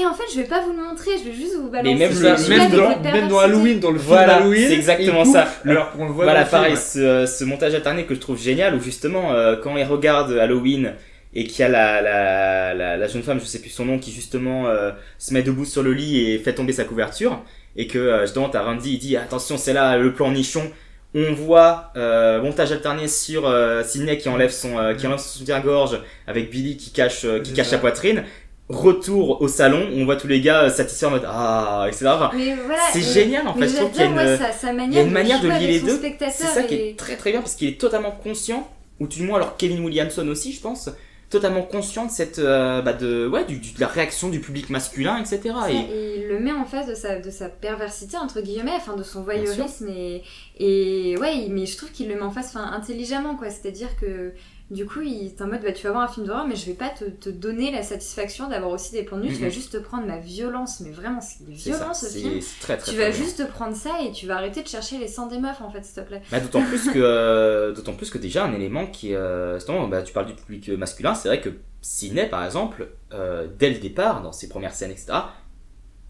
Speaker 5: et en fait je vais pas vous le montrer, je vais juste vous balancer.
Speaker 1: même
Speaker 5: ce
Speaker 1: le- même
Speaker 6: dans, même dans. Halloween, dans le film
Speaker 1: Voilà,
Speaker 6: Halloween,
Speaker 1: c'est exactement ça. Le-
Speaker 6: Alors qu'on le voit
Speaker 1: Voilà,
Speaker 6: dans le
Speaker 1: pareil, ce, ce montage alterné que je trouve génial, où justement, euh, quand il regarde Halloween et qu'il y a la, la, la, la jeune femme, je sais plus son nom, qui justement euh, se met debout sur le lit et fait tomber sa couverture, et que euh, justement, t'as Randy, il dit attention, c'est là le plan nichon. On voit euh, montage alterné sur euh, Sidney qui enlève son euh, qui enlève son soutien-gorge avec Billy qui cache euh, qui cache
Speaker 6: ça.
Speaker 1: sa poitrine. Retour au salon, on voit tous les gars satisfaits en mode ah etc. Enfin,
Speaker 5: Mais voilà,
Speaker 1: c'est
Speaker 5: et-
Speaker 1: génial en fait. Je trouve qu'il y a une,
Speaker 5: ouais, sa, sa manière,
Speaker 1: il y a une manière de lier les deux. C'est ça qui est très très bien parce qu'il est totalement conscient, ou du moins alors Kevin Williamson aussi, je pense, totalement conscient de cette euh, bah, de ouais du, de la réaction du public masculin, etc. Et
Speaker 5: et il le met en face de sa, de sa perversité, entre guillemets, enfin de son voyeurisme. Et, et ouais, mais je trouve qu'il le met en face enfin, intelligemment, quoi. C'est-à-dire que Du coup, il est en mode bah, tu vas voir un film d'horreur, mais je vais pas te, te donner la satisfaction d'avoir aussi des points de vue. Tu vas juste te prendre ma violence, mais vraiment, c'est violent ce
Speaker 1: c'est
Speaker 5: film.
Speaker 1: très très
Speaker 5: Tu
Speaker 1: très
Speaker 5: vas juste prendre ça et tu vas arrêter de chercher les sangs des meufs en fait, s'il te plaît.
Speaker 1: Bah, d'autant plus que euh, d'autant plus que déjà un élément qui est euh, justement, bah, tu parles du public masculin c'est vrai que Sidney par exemple euh, dès le départ dans ses premières scènes etc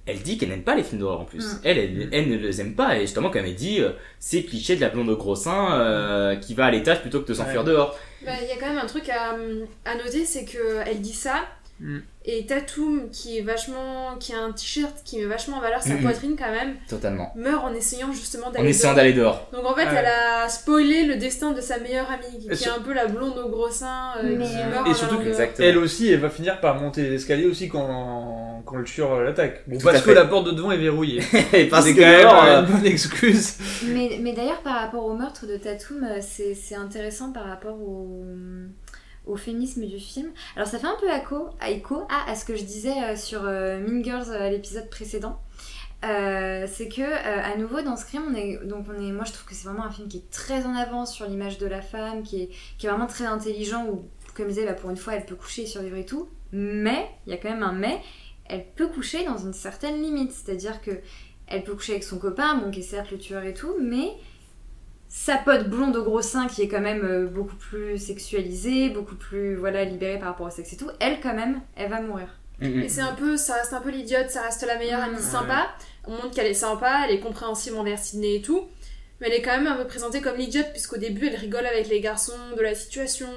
Speaker 1: elle dit qu'elle n'aime pas les films d'horreur en plus
Speaker 5: Mm.
Speaker 1: elle, elle elle ne les aime pas et justement comme elle dit euh, c'est cliché de la blonde au gros sein euh, qui va à l'étage plutôt que de s'enfuir
Speaker 6: Ouais.
Speaker 1: dehors
Speaker 8: Bah, Il y a quand même un truc à, à noter, c'est qu'elle dit ça,
Speaker 6: Mm.
Speaker 8: Et Tatum, qui est vachement, qui a un t-shirt qui met vachement en valeur sa poitrine quand même,
Speaker 1: totalement
Speaker 8: meurt en essayant justement
Speaker 1: en
Speaker 8: d'aller
Speaker 1: essayant d'aller dehors
Speaker 8: Donc en fait,
Speaker 6: Ouais.
Speaker 8: elle a spoilé le destin de sa meilleure amie, qui, est un peu la blonde au gros sein, euh,
Speaker 5: Mais,
Speaker 8: qui meurt
Speaker 6: et
Speaker 8: en
Speaker 6: surtout Elle aussi, elle va finir par monter les escaliers aussi quand, quand le tueur l'attaque. Bon, parce que la porte de devant est verrouillée.
Speaker 1: et parce
Speaker 6: c'est
Speaker 1: que
Speaker 6: quand même euh, une bonne excuse.
Speaker 5: Mais, mais d'ailleurs, par rapport au meurtre de Tatum, euh, c'est c'est intéressant par rapport au, au féminisme du film. Alors, ça fait un peu écho à, écho à, ce que je disais euh, sur euh, Mean Girls euh, à l'épisode précédent. C'est que à nouveau dans Scream on est donc on est moi je trouve que c'est vraiment un film qui est très en avance sur l'image de la femme qui est, qui est vraiment très intelligent où comme je disais bah, pour une fois elle peut coucher et survivre et tout mais il y a quand même un mais elle peut coucher dans une certaine limite c'est à dire que elle peut coucher avec son copain bon qui est certes le tueur et tout mais sa pote blonde au gros sein qui est quand même euh, beaucoup plus sexualisée beaucoup plus voilà libérée par rapport au sexe et tout elle quand même elle va mourir
Speaker 1: mm, mm.
Speaker 8: Et c'est un peu, ça reste un peu l'idiote, ça reste la meilleure amie
Speaker 5: Ouais.
Speaker 8: sympa. On montre qu'elle est sympa, elle est compréhensible envers Sydney et tout. Mais elle est quand même un peu présentée comme l'idiote, puisqu'au début elle rigole avec les garçons de la situation.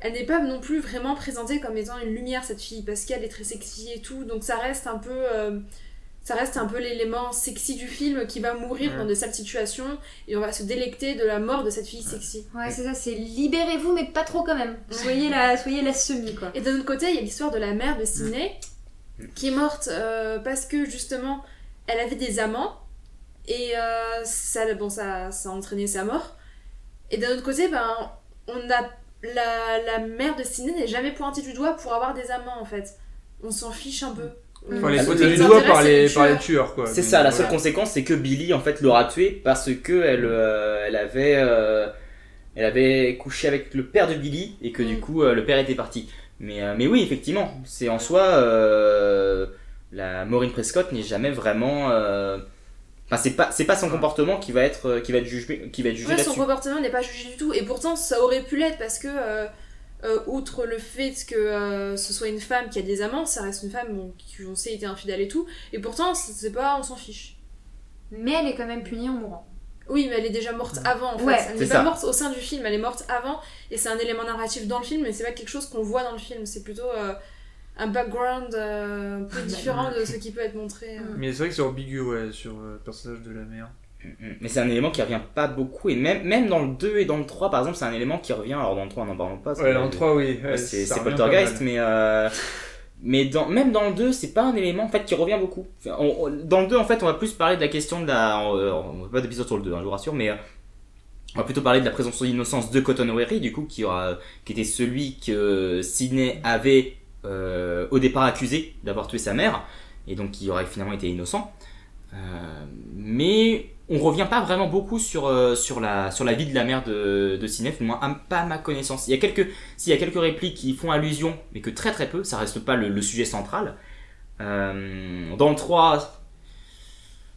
Speaker 8: Elle n'est pas non plus vraiment présentée comme étant une lumière cette fille, parce qu'elle est très sexy et tout. Donc ça reste un peu, euh, ça reste un peu l'élément sexy du film qui va mourir
Speaker 6: Ouais.
Speaker 8: dans de sales situations et on va se délecter de la mort de cette fille sexy.
Speaker 5: ouais c'est ça c'est libérez-vous mais pas trop quand même soyez la soyez la semi quoi
Speaker 8: Et d'un autre côté, il y a l'histoire de la mère de Sydney, qui est morte euh, parce que justement, elle avait des amants, et euh, ça, bon, ça, ça a entraîné sa mort. Et d'un autre côté, ben, on a, la, la mère de Sydney n'est jamais pointée du doigt pour avoir des amants, en fait. On s'en fiche un peu.
Speaker 6: Enfin, les
Speaker 1: Ah,
Speaker 6: pointer
Speaker 1: ce
Speaker 6: du
Speaker 1: qui
Speaker 6: doigt
Speaker 8: intéresse,
Speaker 6: par les,
Speaker 8: le
Speaker 6: par les
Speaker 8: tueur.
Speaker 6: tueurs, quoi.
Speaker 1: C'est ça, la
Speaker 6: voilà.
Speaker 1: seule conséquence, c'est que Billy en fait l'aura tué parce que elle, euh, elle avait, euh, elle avait couché avec le père de Billy et que du
Speaker 8: Mm.
Speaker 1: coup euh, le père était parti. Mais, euh, mais oui, effectivement, c'est en soi euh, la Maureen Prescott n'est jamais vraiment. euh, Enfin, c'est pas, c'est pas son comportement qui va être, qui va être jugé, qui va être jugé
Speaker 8: Ouais, son comportement n'est pas jugé du tout. Et pourtant, ça aurait pu l'être parce que, euh, outre le fait que euh, ce soit une femme qui a des amants, ça reste une femme bon, qui, on sait, était infidèle et tout. Et pourtant, c'est pas, on s'en fiche.
Speaker 5: mais elle est quand même punie en mourant
Speaker 8: Oui, mais elle est déjà morte avant en fait.
Speaker 5: Ouais,
Speaker 8: elle
Speaker 1: c'est
Speaker 8: n'est pas morte au sein du film, elle est morte avant. Et c'est un élément narratif dans le film, mais c'est pas quelque chose qu'on voit dans le film. C'est plutôt euh, un background euh, un peu différent de ce qui peut être montré. euh.
Speaker 6: Mais c'est vrai que c'est ambigu, ouais, sur euh, le personnage de la mère.
Speaker 1: Mm, Mais c'est un élément qui revient pas beaucoup et même, même dans le 2 et dans le 3 par exemple, c'est un élément qui revient. Alors dans le 3, n'en parlons pas.
Speaker 6: Ouais, en 3, oui.
Speaker 1: Ouais, c'est Poltergeist, mais, euh, mais dans, même dans le 2, c'est pas un élément en fait qui revient beaucoup. On- on- dans le 2, en fait, on va plus parler de la question de la. On, on va pas d'épisode sur le 2, hein, je vous rassure, mais euh, on va plutôt parler de la présomption d'innocence de Cotton Weary, du coup, qui, aura, qui était celui que Sidney avait euh, au départ accusé d'avoir tué sa mère, et donc qui aurait finalement été innocent. Euh, mais on revient pas vraiment beaucoup sur, euh, sur, la, sur la vie de la mère de, de Sidney, du moins à- pas à ma connaissance. Il y a quelques s'il y a quelques répliques qui font allusion, mais que très très peu, ça reste pas le, le sujet central. Euh, dans le 3,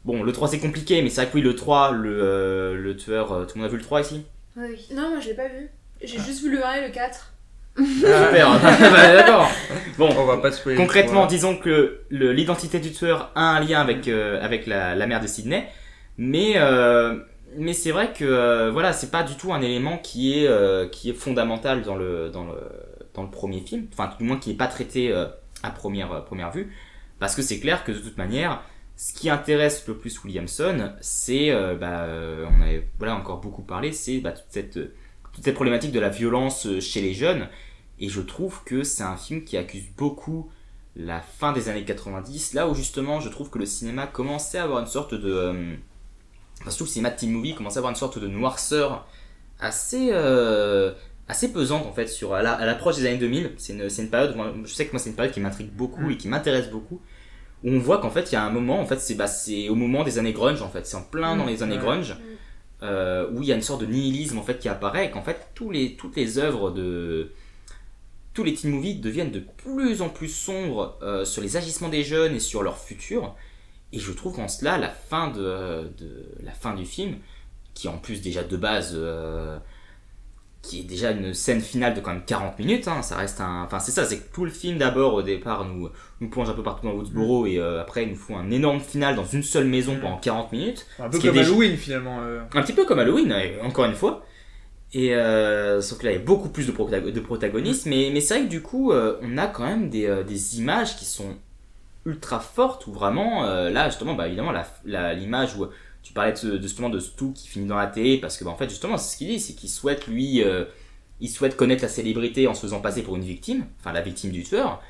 Speaker 1: bon, le 3 c'est compliqué, mais c'est vrai que oui, le 3, le, euh, le tueur, euh, tout le monde a vu le 3 ici?
Speaker 5: Oui
Speaker 8: Non, moi je l'ai pas vu. J'ai juste vu le 1 et le 4.
Speaker 1: Super, Bah, d'accord. Bon,
Speaker 6: On va pas spoiler.
Speaker 1: concrètement,
Speaker 6: Voilà.
Speaker 1: disons que le- l'identité du tueur a un lien avec, euh, avec la, la mère de Sydney, mais, euh, mais c'est vrai que euh, voilà, c'est pas du tout un élément qui est, euh, qui est fondamental dans le, dans, le, dans le premier film, enfin, du moins qui n'est pas traité euh, à première, euh, première vue, parce que c'est clair que de toute manière, ce qui intéresse le plus Williamson, c'est, euh, bah, on avait voilà, encore beaucoup parlé, c'est bah, toute, cette, toute cette problématique de la violence chez les jeunes, et je trouve que c'est un film qui accuse beaucoup la fin des années 90, là où justement je trouve que le cinéma commençait à avoir une sorte de... enfin, surtout le cinéma de teen movie commençait à avoir une sorte de noirceur assez... euh, assez pesante en fait sur à la- à l'approche des années 2000 c'est une, c'est une période moi, je sais que moi c'est une période qui m'intrigue beaucoup et qui m'intéresse beaucoup où on voit qu'en fait il y a un moment en fait c'est bah, c'est au moment des années grunge en fait. C'est en plein dans les années
Speaker 6: Ouais.
Speaker 1: grunge euh, où il y a une sorte de nihilisme en fait qui apparaît, et qu'en fait tous les, toutes les œuvres de tous les teen movies deviennent de plus en plus sombres euh, sur les agissements des jeunes et sur leur futur. Et je trouve qu'en cela, la fin de, de la fin du film, qui en plus déjà de base euh, qui est déjà une scène finale de quand même 40 minutes, hein, ça reste un... Enfin c'est ça, c'est que tout le film d'abord au départ nous, nous plonge un peu partout dans Woodsboro et euh, après il nous faut un énorme final dans une seule maison pendant 40 minutes.
Speaker 6: Un peu comme
Speaker 1: déjà-
Speaker 6: Halloween finalement. euh.
Speaker 1: Un petit peu comme Halloween, encore une fois. Et euh, sauf que là il y a beaucoup plus de, protago- de protagonistes, mais, mais c'est vrai que du coup euh, on a quand même des, euh, des images qui sont ultra fortes où vraiment euh, là justement bah évidemment la- la- l'image où tu parlais de, ce- de justement de Stu qui finit dans la télé parce que bah, en fait justement c'est ce qu'il dit c'est qu'il souhaite lui euh, il souhaite connaître la célébrité en se faisant passer pour une victime enfin la victime du tueur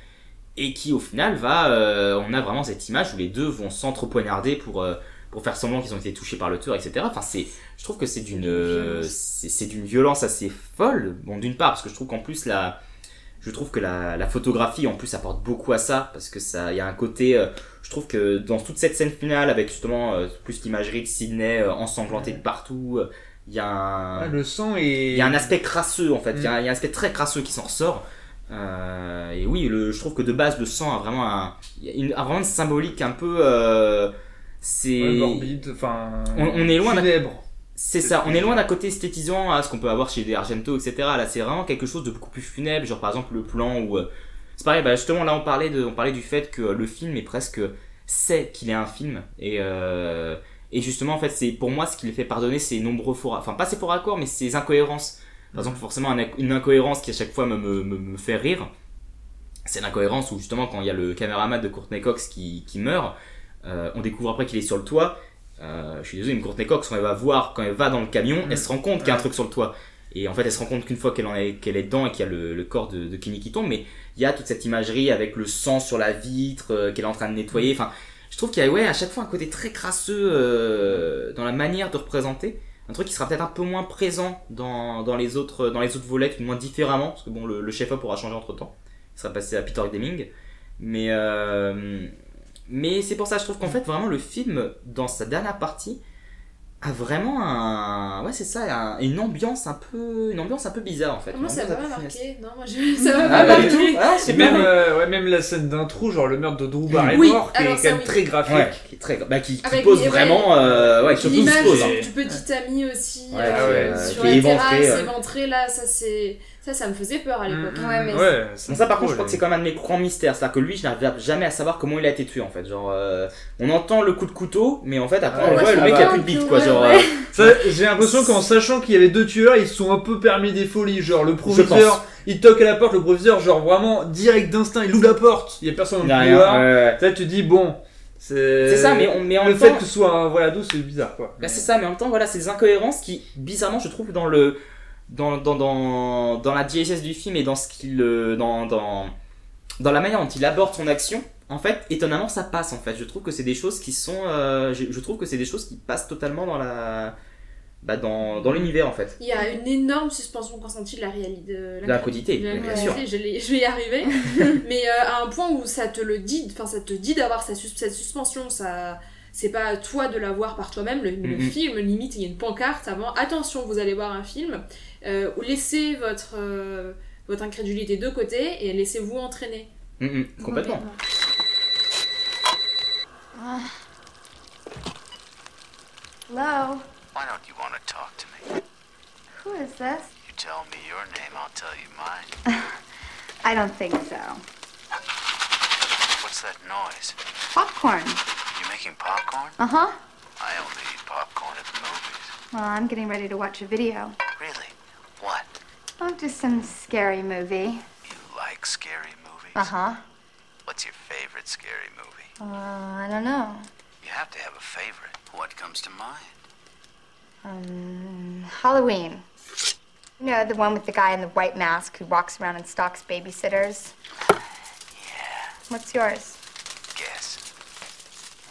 Speaker 1: et qui au final va euh, on a vraiment cette image où les deux vont s'entrepoignarder pour pour faire semblant qu'ils ont été touchés par le tueur etc enfin c'est je trouve que c'est d'une c'est c'est d'une violence assez folle bon d'une part parce que je trouve qu'en plus la je trouve que la, la photographie en plus apporte beaucoup à ça parce que ça il y a un côté euh, je trouve que dans toute cette scène finale avec justement euh, plus l'imagerie de Sydney euh, ensanglantée de partout euh, il y a un
Speaker 6: Ah, le sang est.
Speaker 1: il y a un aspect crasseux en fait, il y, a
Speaker 6: Mm.
Speaker 1: il y a un aspect très crasseux qui s'en ressort. Euh, et oui, le, je trouve que de base le sang a vraiment un, il y a une, a vraiment une symbolique un peu. euh, c'est
Speaker 6: Ouais, morbide, enfin.
Speaker 1: On- on est loin
Speaker 6: funèbre.
Speaker 1: C'est ça, on est loin d'un côté esthétisant à ce qu'on peut avoir chez des Argento, etc. Là, c'est vraiment quelque chose de beaucoup plus funèbre, genre par exemple le plan où. euh, c'est pareil, bah, justement là on parlait, de, on parlait du fait que le film est presque. sait qu'il est un film. Et, euh, et justement, en fait, c'est pour moi ce qui le fait pardonner, c'est nombreux faux. Enfin, pas ses faux raccords, mais ses incohérences. Par exemple, forcément, un- une incohérence qui à chaque fois me, me, me, me fait rire. C'est l'incohérence où justement, quand il y a le caméraman de Courtney Cox qui, qui meurt, euh, on découvre après qu'il est sur le toit. Euh, je suis désolé, mais Courtney Cox, quand elle va voir, quand elle va dans le camion, elle se rend compte qu'il y a un truc sur le toit. Et en fait, elle se rend compte qu'une fois qu'elle est, qu'elle est dedans et qu'il y a le, le corps de, de Kenny qui tombe, mais il y a toute cette imagerie avec le sang sur la vitre euh, qu'elle est en train de nettoyer. Enfin, je trouve qu'il y a ouais, à chaque fois un côté très crasseux euh, dans la manière de représenter. Un truc qui sera peut-être un peu moins présent dans, dans, les autres, dans les autres volets, ou moins différemment, parce que bon, le, le chef-op aura changé entre temps. Il sera passé à Peter Deming. Mais, euh, mais c'est pour ça, je trouve qu'en fait, vraiment, le film, dans sa dernière partie, a vraiment un. Ouais, c'est ça, un- une ambiance un peu. Une ambiance un peu bizarre en fait.
Speaker 8: Moi, ça m'a pas marqué. Non, moi, je... ça m'a
Speaker 1: Ah,
Speaker 8: pas
Speaker 1: bah, du
Speaker 8: marqué.
Speaker 1: tout. Ah,
Speaker 6: Et même, euh, ouais, même la scène d'intro, genre le meurtre de Drew Barrymore,
Speaker 8: Oui,
Speaker 6: qui est quand même
Speaker 8: oui.
Speaker 6: très graphique.
Speaker 1: Ouais, qui, est très, bah, qui, qui
Speaker 8: Avec
Speaker 1: pose vraiment. euh, ouais, qui pose,
Speaker 8: L'image
Speaker 1: pose, hein.
Speaker 8: du petit ami aussi
Speaker 1: Ouais,
Speaker 8: euh,
Speaker 1: ouais,
Speaker 8: sur
Speaker 1: qui
Speaker 8: la
Speaker 1: est éventré,
Speaker 8: terrasse, éventré là, ça c'est ça ça me faisait peur à l'époque.
Speaker 6: Mm,
Speaker 5: Ouais, mais
Speaker 6: Ouais,
Speaker 1: Bon, ça par contre, je crois que c'est quand même un de mes grands mystères. C'est-à-dire que lui, je n'arrive jamais à savoir comment il a été tué en fait. Genre, euh, on entend le coup de couteau, mais en fait, après,
Speaker 6: Ah
Speaker 1: on
Speaker 6: ouais,
Speaker 1: voit le mec qui a plus de bite quoi. Genre,
Speaker 8: ouais.
Speaker 1: euh,
Speaker 6: Ça, j'ai l'impression qu'en sachant qu'il y avait deux tueurs, ils se sont un peu permis des folies. Genre, le proviseur, il toque à la porte, le proviseur, genre vraiment direct d'instinct, il ouvre la porte, il y a personne dans le couloir. tu te dis, bon, c'est.
Speaker 1: C'est ça, mais, on, mais en
Speaker 6: Le
Speaker 1: même
Speaker 6: fait
Speaker 1: temps,
Speaker 6: que ce soit un voilà d'où, c'est bizarre quoi.
Speaker 1: Bah, c'est ça, mais en même temps, voilà, c'est des incohérences qui, bizarrement, je trouve, dans le. Dans, dans, dans, dans la DSS du film et dans ce qu'il. euh, Dans, dans, dans la manière dont il aborde son action, en fait, étonnamment, ça passe, en fait. Je trouve que c'est des choses qui sont. euh, je, je trouve que c'est des choses qui passent totalement dans la. Bah, dans, dans l'univers, en fait.
Speaker 8: Il y a une énorme suspension consentie de la réalité. De
Speaker 1: la crudité, bien
Speaker 8: réalité, Je, je vais y arriver. mais euh, à un point où ça te le dit, enfin ça te dit d'avoir sus- cette suspension, ça. C'est pas à toi de la voir par toi-même. Le, le film, limite, il y a une pancarte avant. Attention, vous allez voir un film. Euh, laissez votre, euh, votre incrédulité de côté et laissez-vous entraîner.
Speaker 1: Mm, mm, complètement.
Speaker 3: Hello?
Speaker 10: Why don't you want to talk to me?
Speaker 3: Who is this?
Speaker 10: You tell me your name, I'll tell you mine.
Speaker 3: I don't think so.
Speaker 10: What's that noise?
Speaker 3: Popcorn.
Speaker 10: Making popcorn?
Speaker 3: Uh huh.
Speaker 10: I only eat popcorn at the movies.
Speaker 3: Well, I'm getting ready to watch a video.
Speaker 10: Really? What?
Speaker 3: Oh, just some scary movie.
Speaker 10: You like scary movies?
Speaker 3: Uh huh.
Speaker 10: What's your favorite scary movie?
Speaker 3: Uh, I don't know.
Speaker 10: You have to have a favorite. What comes to mind?
Speaker 3: Um, Halloween. You know, the one with the guy in the white mask who walks around and stalks babysitters?
Speaker 10: Yeah.
Speaker 3: What's yours?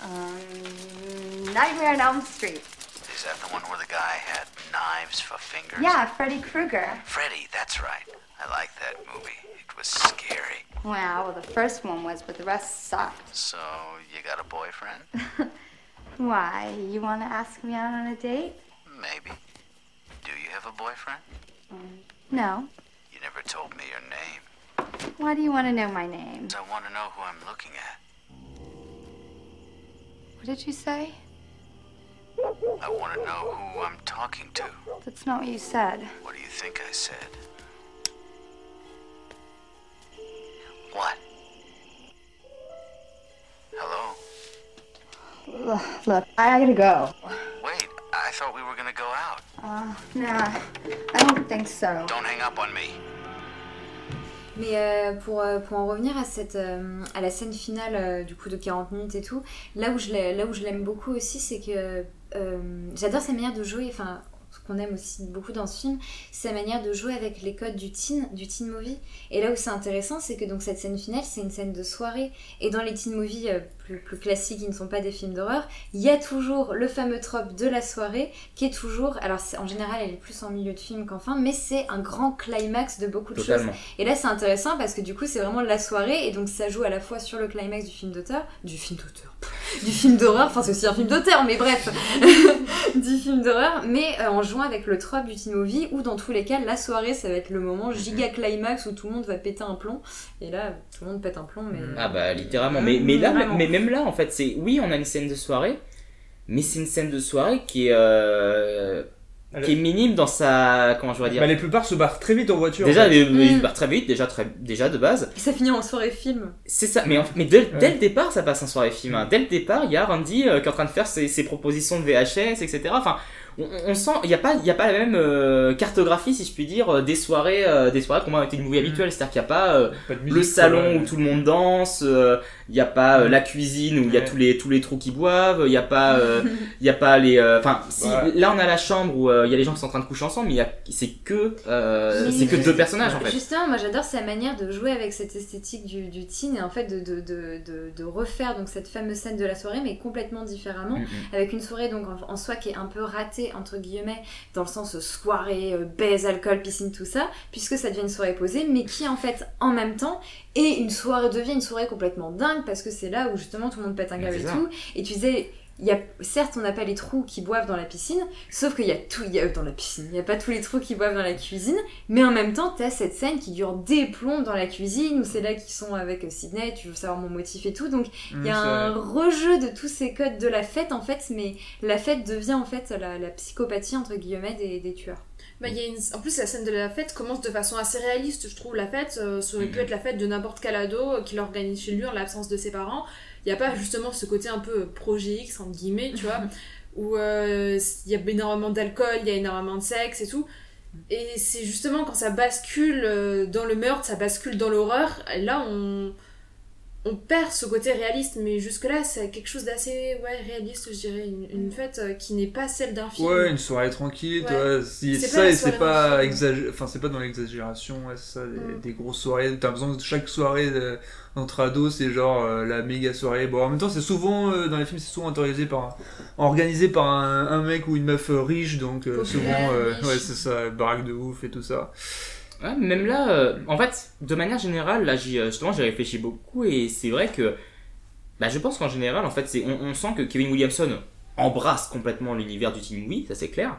Speaker 3: Um, Nightmare on Elm Street.
Speaker 10: Is that the one where the guy had knives for fingers?
Speaker 3: Yeah, Freddy Krueger.
Speaker 10: Freddy, that's right. I like that movie. It was scary.
Speaker 3: Wow, well, the first one was, but the rest sucked.
Speaker 10: So, you got a boyfriend?
Speaker 3: Why, you want to ask me out on a date?
Speaker 10: maybe. Do you have a boyfriend?
Speaker 3: No.
Speaker 10: You never told me your name.
Speaker 3: Why do you want to know my name?
Speaker 10: I want to know who I'm looking at.
Speaker 3: What did you say?
Speaker 10: I want to know who I'm talking to.
Speaker 3: That's not what you said.
Speaker 10: What do you think I said? What? Hello?
Speaker 3: Look, I gotta go.
Speaker 10: Wait, I thought we were gonna go out.
Speaker 3: Uh, nah, I don't think so.
Speaker 10: Don't hang up on me.
Speaker 5: Mais euh, pour, euh, pour en revenir à, euh, la scène finale du coup de 40 minutes et tout, là où je l'aime beaucoup aussi, c'est que j'adore sa manière de jouer, enfin qu'on aime aussi beaucoup dans ce film, c'est sa manière de jouer avec les codes du teen, du teen movie. Et là où c'est intéressant, c'est que donc cette scène finale, c'est une scène de soirée. Et dans les teen movies euh, plus, plus classiques qui ne sont pas des films d'horreur, il y a toujours le fameux trope de la soirée qui est toujours, alors en général elle est plus en milieu de film qu'en fin, mais c'est un grand climax de beaucoup de
Speaker 1: Totalement.
Speaker 5: choses. Et là c'est intéressant parce que du coup c'est vraiment la soirée et donc ça joue à la fois sur le climax du film d'auteur, du film d'auteur, du film d'horreur, enfin c'est aussi un film d'auteur, mais bref, du film d'horreur, mais euh, en jouant avec le trope du teen movie où dans tous les cas la soirée ça va être le moment giga climax où tout le monde va péter un plomb. Et là tout le monde pète un plomb, mais
Speaker 1: Ah bah littéralement. Mais, mais là,
Speaker 5: Vraiment.
Speaker 1: mais même là, en fait, c'est oui, on a une scène de soirée, mais c'est une scène de soirée qui est euh, qui est minime dans sa comment je pourrais dire.
Speaker 6: Bah, les plupart se barrent très vite en voiture.
Speaker 1: Déjà,
Speaker 6: en fait.
Speaker 1: ils- ils
Speaker 5: Mm.
Speaker 1: partent très vite, déjà très, déjà de base.
Speaker 5: ça finit en soirée film.
Speaker 1: C'est ça, mais, en- mais dès, dès le départ, ça passe en soirée film. hein. Dès le départ, il y a Randy euh, qui est en train de faire ses, ses propositions de VHS, etc. Enfin, on, on sent, il n'y a pas, il y a pas la même euh, cartographie, si je puis dire, euh, des soirées, euh, des soirées qu'on a avec une movie habituelle. C'est-à-dire qu'il n'y a pas, euh, le salon où tout le monde danse, euh, il n'y a pas euh, la cuisine où il y a
Speaker 6: Ouais.
Speaker 1: tous les tous les trous qui boivent, il n'y a pas, euh, il y a pas les, euh, enfin, si
Speaker 6: Ouais.
Speaker 1: là on a la chambre où euh, il y a les gens qui sont en train de coucher ensemble, mais il y a, c'est que, euh, c'est que deux personnages en fait.
Speaker 5: Justement, moi j'adore sa manière de jouer avec cette esthétique du, du teen et en fait de, de, de, de, de refaire donc cette fameuse scène de la soirée mais complètement différemment avec une soirée donc en, en soi qui est un peu ratée entre guillemets dans le sens soirée, euh, baise, alcool, piscine, tout ça puisque ça devient une soirée posée mais qui en fait en même temps est une soirée devient une soirée complètement dingue parce que c'est là où justement tout le monde pète un
Speaker 1: Mais
Speaker 5: câble et tout et tu disais y a, certes, on n'a pas les trous qui boivent dans la piscine, sauf qu'il y a tout, il y a dans la piscine, il n'y a pas tous les trous qui boivent dans la cuisine, mais en même temps, t'as cette scène qui dure des plombs dans la cuisine, où c'est là qu'ils sont avec euh, Sydney, tu veux savoir mon motif et tout, donc il y a un
Speaker 6: vrai.
Speaker 5: rejeu de tous ces codes de la fête en fait, mais la fête devient en fait la, la psychopathie entre guillemets des, des tueurs.
Speaker 8: Bah, il y a une... En plus, la scène de la fête commence de façon assez réaliste, je trouve. La fête, euh, ça aurait pu
Speaker 1: Mhm.
Speaker 8: être la fête de n'importe quel ado euh, qui l'organise chez lui en l'absence de ses parents. Il n'y a pas justement ce côté un peu projet X, entre guillemets, tu vois, où euh, il y a énormément d'alcool, il y a énormément de sexe et tout. Et c'est justement quand ça bascule euh, dans le meurtre, ça bascule dans l'horreur, là on, on perd ce côté réaliste, mais jusque-là c'est quelque chose d'assez ouais, réaliste, je dirais. Une, une fête euh, qui n'est pas celle d'un film.
Speaker 6: Ouais, une soirée tranquille,
Speaker 8: Ouais.
Speaker 6: Si,
Speaker 8: C'est
Speaker 6: ça, et c'est pas exagé... enfin, c'est pas dans l'exagération, ouais, c'est ça, des,
Speaker 8: Mm.
Speaker 6: des grosses soirées. T'as besoin de chaque soirée de- entre ados, c'est genre euh, la méga soirée. Bon, en même temps, c'est souvent, euh, dans les films, c'est souvent autorisé par un- organisé par un, un mec ou une meuf euh, riche, donc euh, souvent, euh, ouais, c'est ça, baraque de ouf et tout ça.
Speaker 1: Ouais, même là, euh, en fait, de manière générale, là, euh, justement, j'ai réfléchi beaucoup et c'est vrai que, bah, je pense qu'en général, en fait, on, on sent que Kevin Williamson embrasse complètement l'univers du Team Oui, ça c'est clair,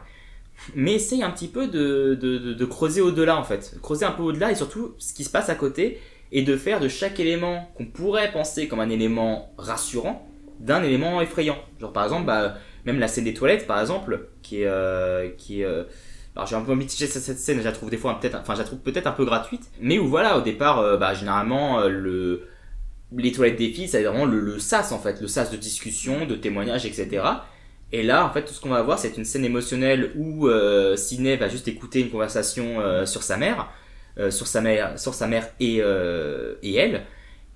Speaker 1: mais essaye un petit peu de, de, de- de creuser au-delà, en fait, creuser un peu au-delà et surtout ce qui se passe à côté et de faire de chaque élément qu'on pourrait penser comme un élément rassurant d'un élément effrayant. Genre par exemple, bah, même la scène des toilettes, par exemple, qui est, euh, qui est, euh, alors j'ai un peu mitigé cette scène, je la trouve des fois peut-être, enfin je trouve peut-être un peu gratuite, mais où voilà, au départ, euh, bah, généralement euh, le les toilettes des filles, c'est vraiment le, sas en fait, le sas de discussion, de témoignage, etc. Et là, en fait, tout ce qu'on va voir, c'est une scène émotionnelle où euh, Sidney va juste écouter une conversation euh, sur sa mère, sur sa mère, sur sa mère et et elle.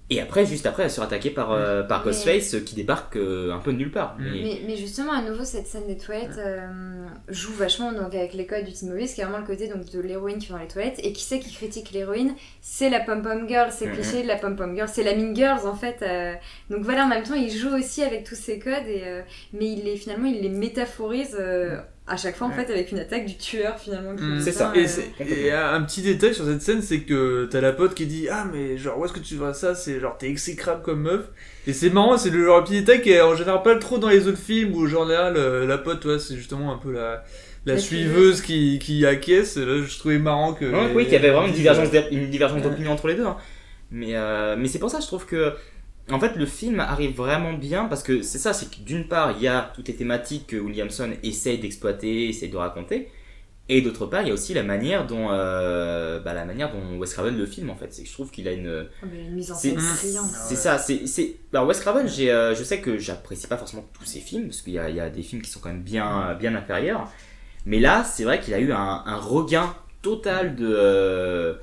Speaker 1: Et après, juste après, elle sera attaquée par euh, par Ghostface euh, qui débarque euh, un peu de nulle part.
Speaker 6: Mm.
Speaker 1: Mais-
Speaker 5: Mais, mais justement, à nouveau, cette scène des toilettes euh, joue vachement donc, avec les codes du teen movie, ce qui est vraiment le côté donc, de l'héroïne qui va dans les toilettes. Et qui c'est qui critique l'héroïne? C'est la pom-pom girl, c'est
Speaker 1: Mhm.
Speaker 5: cliché de la pom-pom girl, c'est la mean girls en fait. euh. Donc voilà, en même temps, il joue aussi avec tous ces codes, et, euh, mais il les, finalement, il les métaphorise euh, à chaque fois en fait avec une attaque du tueur finalement.
Speaker 6: Mm.
Speaker 5: vient,
Speaker 1: ça.
Speaker 6: Et,
Speaker 5: euh,
Speaker 6: c'est- et un petit détail sur cette scène, c'est que t'as la pote qui dit Ah, mais genre, où est-ce que tu vois ça? C'est genre, t'es exécrable comme meuf. Et c'est marrant, c'est le genre de petit détail qui est en général pas trop dans les autres films où, en général, euh, la pote, ouais, c'est justement un peu la, la,
Speaker 5: La
Speaker 6: suiveuse qui, qui acquiesce. Là, je trouvais marrant que.
Speaker 1: Ouais, oui, qu'il y avait vraiment une divergence, une divergence
Speaker 6: Ouais.
Speaker 1: d'opinion entre les deux. hein. Mais, euh, mais c'est pour ça, je trouve que. En fait, le film arrive vraiment bien parce que c'est ça, c'est que d'une part, il y a toutes les thématiques que Williamson essaye d'exploiter, essaye de raconter. Et d'autre part, il y a aussi la manière dont, euh, bah, la manière dont Wes Craven le film en fait. C'est que je trouve qu'il a une,
Speaker 5: ah, une mise en scène brillante.
Speaker 1: c'est ça, c'est. c'est- Alors, Wes Craven, j'ai, euh, je sais que j'apprécie pas forcément tous ses films, parce qu'il y a, il y a des films qui sont quand même bien, bien inférieurs. Mais là, c'est vrai qu'il a eu un, un regain total de. euh,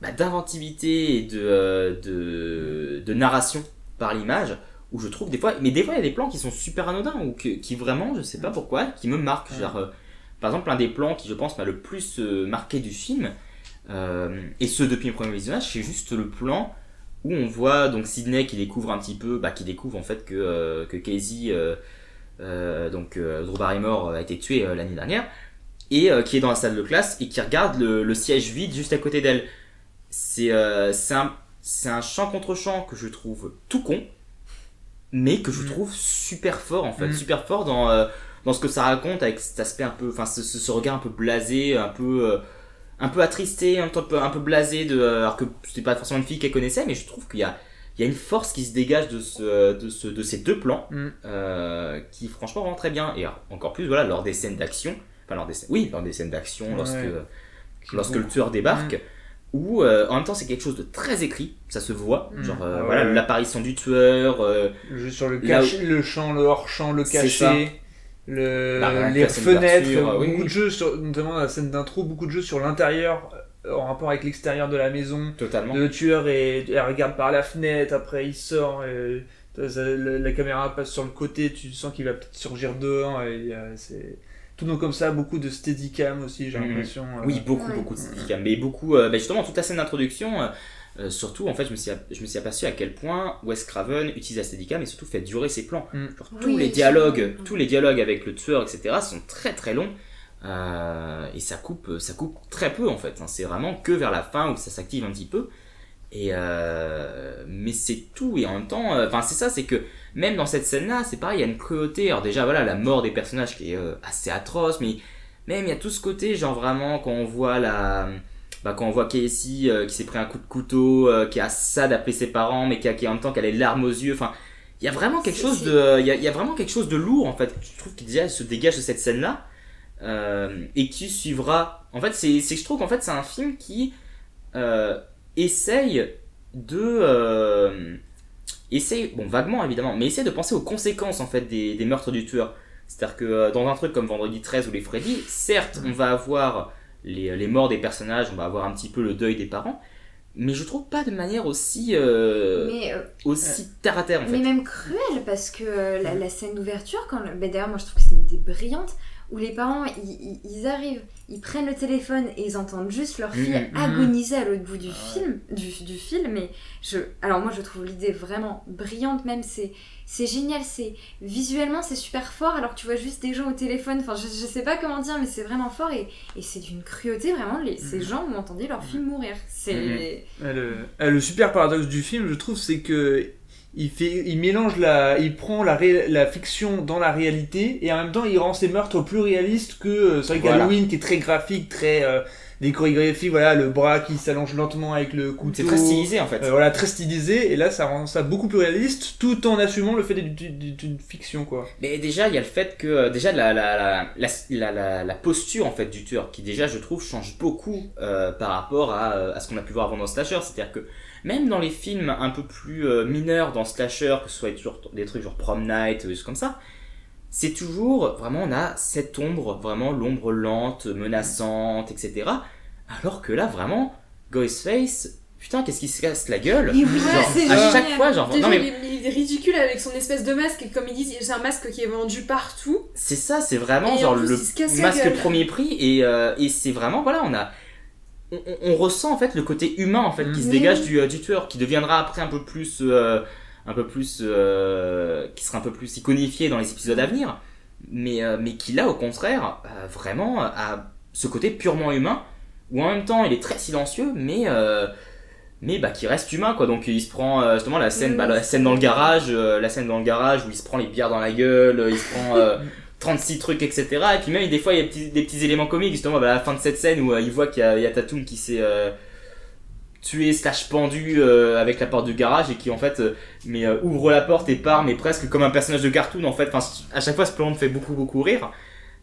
Speaker 1: bah, d'inventivité et de, euh, de, de narration par l'image, où je trouve des fois. Mais des fois, il y a des plans qui sont super anodins, ou que- qui vraiment, je sais pas pourquoi, qui me marquent. Genre, euh, par exemple, un des plans qui, je pense, m'a le plus euh, marqué du film, euh, et ce depuis le premier visionnage, c'est juste le plan où on voit donc Sydney qui découvre un petit peu, bah, qui découvre en fait que, euh, que Casey, euh, euh, donc euh, Drew Barrymore a été tué l'année dernière, et euh, qui est dans la salle de classe et qui regarde le, le siège vide juste à côté d'elle. C'est euh, c'est un, c'est un chant contre chant que je trouve tout con, mais que je
Speaker 6: Mm.
Speaker 1: trouve super fort en fait,
Speaker 6: Mm.
Speaker 1: super fort dans, euh, dans ce que ça raconte avec cet aspect un peu, enfin ce, ce, regard un peu blasé, un peu, euh, un peu attristé, un peu, un peu blasé, de, alors que c'était pas forcément une fille qu'elle connaissait, mais je trouve qu'il y a, il y a une force qui se dégage de, ce, de, ce, de ces deux plans,
Speaker 6: Mm.
Speaker 1: euh, qui franchement rend très bien, et encore plus voilà lors des scènes d'action, enfin lors des scènes, oui lors des scènes d'action, lorsque,
Speaker 6: Ouais.
Speaker 1: lorsque
Speaker 6: bon.
Speaker 1: le tueur débarque. Où euh, en même temps c'est quelque chose de très écrit, ça se voit,
Speaker 6: Mm.
Speaker 1: genre euh,
Speaker 6: Ah
Speaker 1: voilà
Speaker 6: ouais.
Speaker 1: l'apparition du tueur, euh,
Speaker 6: Le jeu sur le, le champ, le hors-champ, le
Speaker 1: C'est
Speaker 6: caché, le,
Speaker 1: Bah, voilà,
Speaker 6: les fenêtres, beaucoup
Speaker 1: oui.
Speaker 6: de jeux, sur, notamment la scène d'intro, beaucoup de jeux sur l'intérieur, euh, en rapport avec l'extérieur de la maison.
Speaker 1: totalement.
Speaker 6: Le tueur elle regarde par la fenêtre, après il sort, et, la, la caméra passe sur le côté, tu sens qu'il va peut-être surgir dehors, et euh, c'est tout donc comme ça, beaucoup de steadicam aussi, j'ai
Speaker 1: Mhm.
Speaker 6: l'impression. euh,
Speaker 1: Oui, beaucoup,
Speaker 5: Ouais.
Speaker 1: beaucoup de steadicam. Mais beaucoup, euh, bah, justement, toute la scène d'introduction, euh, surtout, en fait, je me, suis, je me suis aperçu à quel point Wes Craven utilise la steadicam et surtout fait durer ses plans.
Speaker 6: Mm.
Speaker 1: Genre,
Speaker 5: Oui,
Speaker 1: tous les dialogues, tous les dialogues avec le tueur, etc., sont très très longs. Euh, et ça coupe, ça coupe très peu en fait. hein. C'est vraiment que vers la fin où ça s'active un petit peu. Et euh, mais c'est tout et en même temps, euh, enfin c'est ça, c'est que même dans cette scène-là, c'est pareil, il y a une cruauté. Alors déjà voilà la mort des personnages qui est euh, assez atroce, mais même il y a tout ce côté genre vraiment quand on voit la, bah, quand on voit Casey euh, qui s'est pris un coup de couteau, euh, qui a ça d'appeler ses parents, mais qui a, qui en même temps qui a les larmes aux yeux. Enfin, il y a vraiment quelque chose de, il y a, il y a vraiment quelque chose de lourd en fait. Je trouve qu'il déjà se dégage de cette scène-là euh, et qui suivra. En fait, c'est, c'est que je trouve qu'en fait c'est un film qui euh, essaye de essaye bon vaguement évidemment mais essaye de penser aux conséquences en fait des, des meurtres du tueur. C'est à dire que euh, dans un truc comme Vendredi 13 ou les Freddy certes on va avoir les, les morts des personnages on va avoir un petit peu le deuil des parents mais je trouve pas de manière aussi euh,
Speaker 5: Mais, euh,
Speaker 1: aussi terre à terre en fait.
Speaker 5: mais même cruel parce que euh, la, la scène d'ouverture, quand le- bah, d'ailleurs moi je trouve que c'est une idée brillante où les parents ils, arrivent, ils prennent le téléphone et ils entendent juste leur fille
Speaker 1: Mhm.
Speaker 5: agoniser à l'autre bout du
Speaker 6: Ah
Speaker 5: film, du, du film. Et je, alors moi je trouve l'idée vraiment brillante même c'est c'est génial, c'est visuellement c'est super fort alors que tu vois juste des gens au téléphone. Enfin je, je sais pas comment dire mais c'est vraiment fort et, et c'est d'une cruauté vraiment. Les, Ces gens ont entendu leur fille mourir. C'est
Speaker 6: Le, le super paradoxe du film, je trouve, c'est que il fait, il mélange la, il prend la, ré- la fiction dans la réalité et en même temps il rend ses meurtres plus réalistes que euh, c'est vrai
Speaker 1: Voilà.
Speaker 6: qu'Halloween qui est très graphique, très euh, des chorégraphies, voilà, le bras qui s'allonge lentement avec le couteau.
Speaker 1: c'est très stylisé en fait
Speaker 6: Euh, voilà, très stylisé et là ça rend ça beaucoup plus réaliste tout en assumant le fait d'être d'une- fiction quoi.
Speaker 1: Mais déjà, il y a le fait que euh, déjà la, la, la, la, la, la- la posture en fait du tueur, qui déjà je trouve change beaucoup euh, par rapport à, à ce qu'on a pu voir avant dans Slasher. C'est-à-dire que même dans les films un peu plus euh, mineurs dans Slasher, que ce soit toujours des trucs genre Prom Night, ou comme ça, c'est toujours vraiment on a cette ombre, vraiment l'ombre lente, menaçante, etc. Alors que là vraiment, Ghostface, putain qu'est-ce qu'il se casse la gueule?
Speaker 5: Et oui,
Speaker 1: Genre, à chaque fois genre
Speaker 8: Déjà,
Speaker 1: non mais
Speaker 8: il, est, ridicule avec son espèce de masque, et comme ils disent, c'est un masque qui est vendu partout.
Speaker 1: C'est ça, c'est vraiment
Speaker 8: Et
Speaker 1: genre le masque premier prix et, euh, et c'est vraiment voilà on a on, ressent en fait le côté humain en fait qui se
Speaker 5: Mhm.
Speaker 1: dégage du, euh, du tueur qui deviendra après un peu plus euh, un peu plus euh, qui sera un peu plus iconifié dans les épisodes à venir mais, euh, mais qui là, au contraire, vraiment a ce côté purement humain, où en même temps il est très silencieux, mais, euh, mais bah, qui reste humain, quoi. Donc il se prend euh, justement la scène, bah, la scène dans le garage, euh, la scène dans le garage où il se prend les bières dans la gueule, il se prend euh, 36 trucs, etc. Et puis même, des fois, il y a des petits, éléments comiques, justement, bah, à la fin de cette scène où euh, il voit qu'il y a, Tatum qui s'est euh, tué slash pendu euh, avec la porte du garage et qui en fait mais ouvre la porte et part mais presque comme un personnage de cartoon en fait à chaque fois ce plan me fait beaucoup beaucoup rire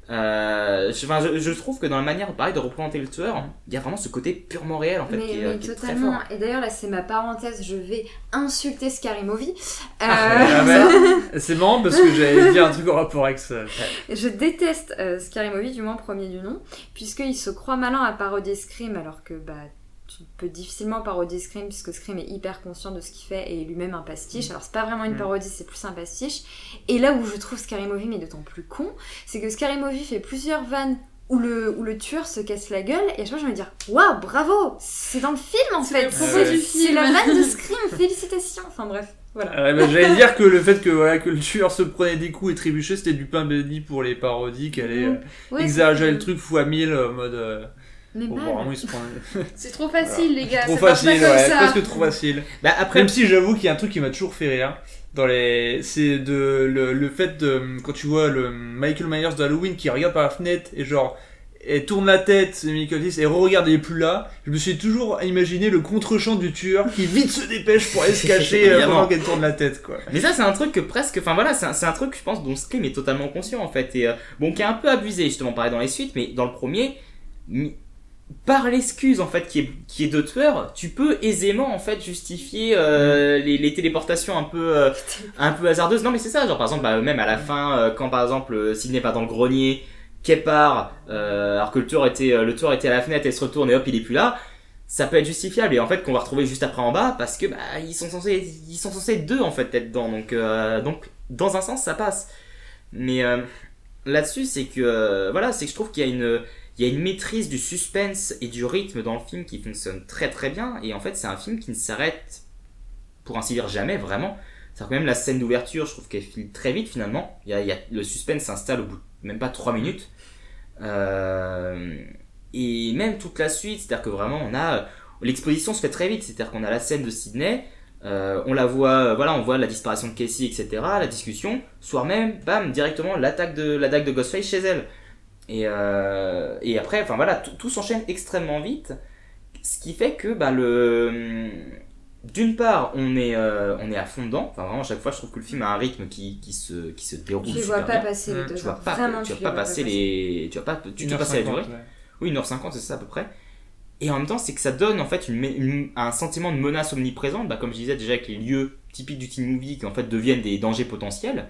Speaker 1: euh, je, enfin, je, je trouve que dans la manière pareil de représenter le tueur il y a vraiment ce côté purement réel en fait
Speaker 5: mais,
Speaker 1: qui, est,
Speaker 5: mais
Speaker 1: qui est très
Speaker 5: totalement.
Speaker 1: fort
Speaker 5: Et d'ailleurs, là, c'est ma parenthèse. Je vais insulter Scary Movie. Euh,
Speaker 6: Ah c'est marrant parce que j'allais dire un truc en rapport avec ça.
Speaker 5: Je déteste euh, Scary Movie, du moins premier du nom, puisqu'il se croit malin à parodier Scream alors que bah, tu peux difficilement parodier Scream puisque Scream est hyper conscient de ce qu'il fait et est lui-même un pastiche. Alors c'est pas vraiment une
Speaker 6: Mm.
Speaker 5: parodie, c'est plus un pastiche. Et là où je trouve Scary Movie mais d'autant plus con, c'est que Scary Movie fait plusieurs vannes où le, où le tueur se casse la gueule et à chaque fois je me dis waouh bravo c'est dans le film en fait c'est
Speaker 8: film.
Speaker 5: la vanne de Scream félicitations enfin bref voilà
Speaker 6: Ouais, bah, j'allais dire que le fait que voilà que le tueur se prenait des coups et trébuchait, c'était du pain béni pour les parodies, qu'elle allait euh,
Speaker 5: Ouais,
Speaker 6: exagérer le truc fois mille en mode. Euh,
Speaker 5: mais
Speaker 6: bon,
Speaker 5: mal.
Speaker 6: vraiment, il se prend.
Speaker 8: C'est trop facile, les gars.
Speaker 6: trop
Speaker 8: ça
Speaker 6: facile,
Speaker 8: pas comme
Speaker 6: ouais,
Speaker 8: ça.
Speaker 6: presque trop facile.
Speaker 1: bah après
Speaker 6: Même si j'avoue qu'il y a un truc qui m'a toujours fait rire dans les, c'est de le, le fait de quand tu vois le Michael Myers d'Halloween qui regarde par la fenêtre et genre et tourne la tête, c'est Michael Myers, et re-regarde, il est plus là. Je me suis toujours imaginé le contre-champ du tueur qui vite se dépêche pour aller se cacher euh, pendant qu'elle tourne la tête, quoi.
Speaker 1: Mais ça, c'est un truc que presque. Enfin voilà, c'est un, c'est un truc, je pense, dont Scream est totalement conscient en fait. Et euh, bon, qui est un peu abusé justement, pareil dans les suites, mais dans le premier, mi- par l'excuse en fait qui est, qui est de tueur, tu peux aisément en fait justifier euh, les, les téléportations un peu, euh, un peu hasardeuses. Non, mais c'est ça, genre par exemple, bah, même à la fin, euh, quand par exemple Sidney va dans le grenier, qu'elle part, alors que le tueur était, le tueur était à la fenêtre, elle se retourne et hop, il est plus là ça peut être justifiable. Et en fait qu'on va retrouver juste après en bas parce que bah ils sont censés ils sont censés être deux en fait être dedans. Donc donc dans un sens ça passe. Mais là-dessus c'est que voilà c'est que je trouve qu'il y a une il y a une maîtrise du suspense et du rythme dans le film qui fonctionne très très bien. Et en fait c'est un film qui ne s'arrête pour ainsi dire jamais vraiment. C'est quand même la scène d'ouverture je trouve qu'elle file très vite finalement. Il le suspense s'installe au bout de même pas 3 minutes. Euh, et même toute la suite, c'est-à-dire que vraiment on a l'exposition se fait très vite, c'est-à-dire qu'on a la scène de Sydney, euh, on la voit, euh, voilà, on voit la disparition de Casey, etc., la discussion, soir même, bam, directement l'attaque de l'attaque de Ghostface chez elle. Et euh, et après, enfin voilà, tout, s'enchaîne extrêmement vite, ce qui fait que bah le d'une part, on est, euh, on est à fond dedans. Enfin, vraiment, à chaque fois, je trouve que le film a un rythme qui, qui, se, qui se déroule
Speaker 5: Tu
Speaker 1: super
Speaker 5: vois pas
Speaker 1: bien.
Speaker 5: passer les
Speaker 6: Mmh,
Speaker 5: deux
Speaker 1: Tu vas
Speaker 5: heures.
Speaker 1: pas,
Speaker 5: Vraiment,
Speaker 1: tu vas pas
Speaker 5: vois
Speaker 1: passer les, tu vas pas, tu te
Speaker 6: 1h50,
Speaker 1: passer la durée.
Speaker 6: ouais.
Speaker 1: Oui, 1h50, c'est ça à peu près. Et en même temps, c'est que ça donne en fait une, une- un sentiment de menace omniprésente, bah, comme je disais déjà avec les lieux typiques du teen movie qui en fait deviennent des dangers potentiels,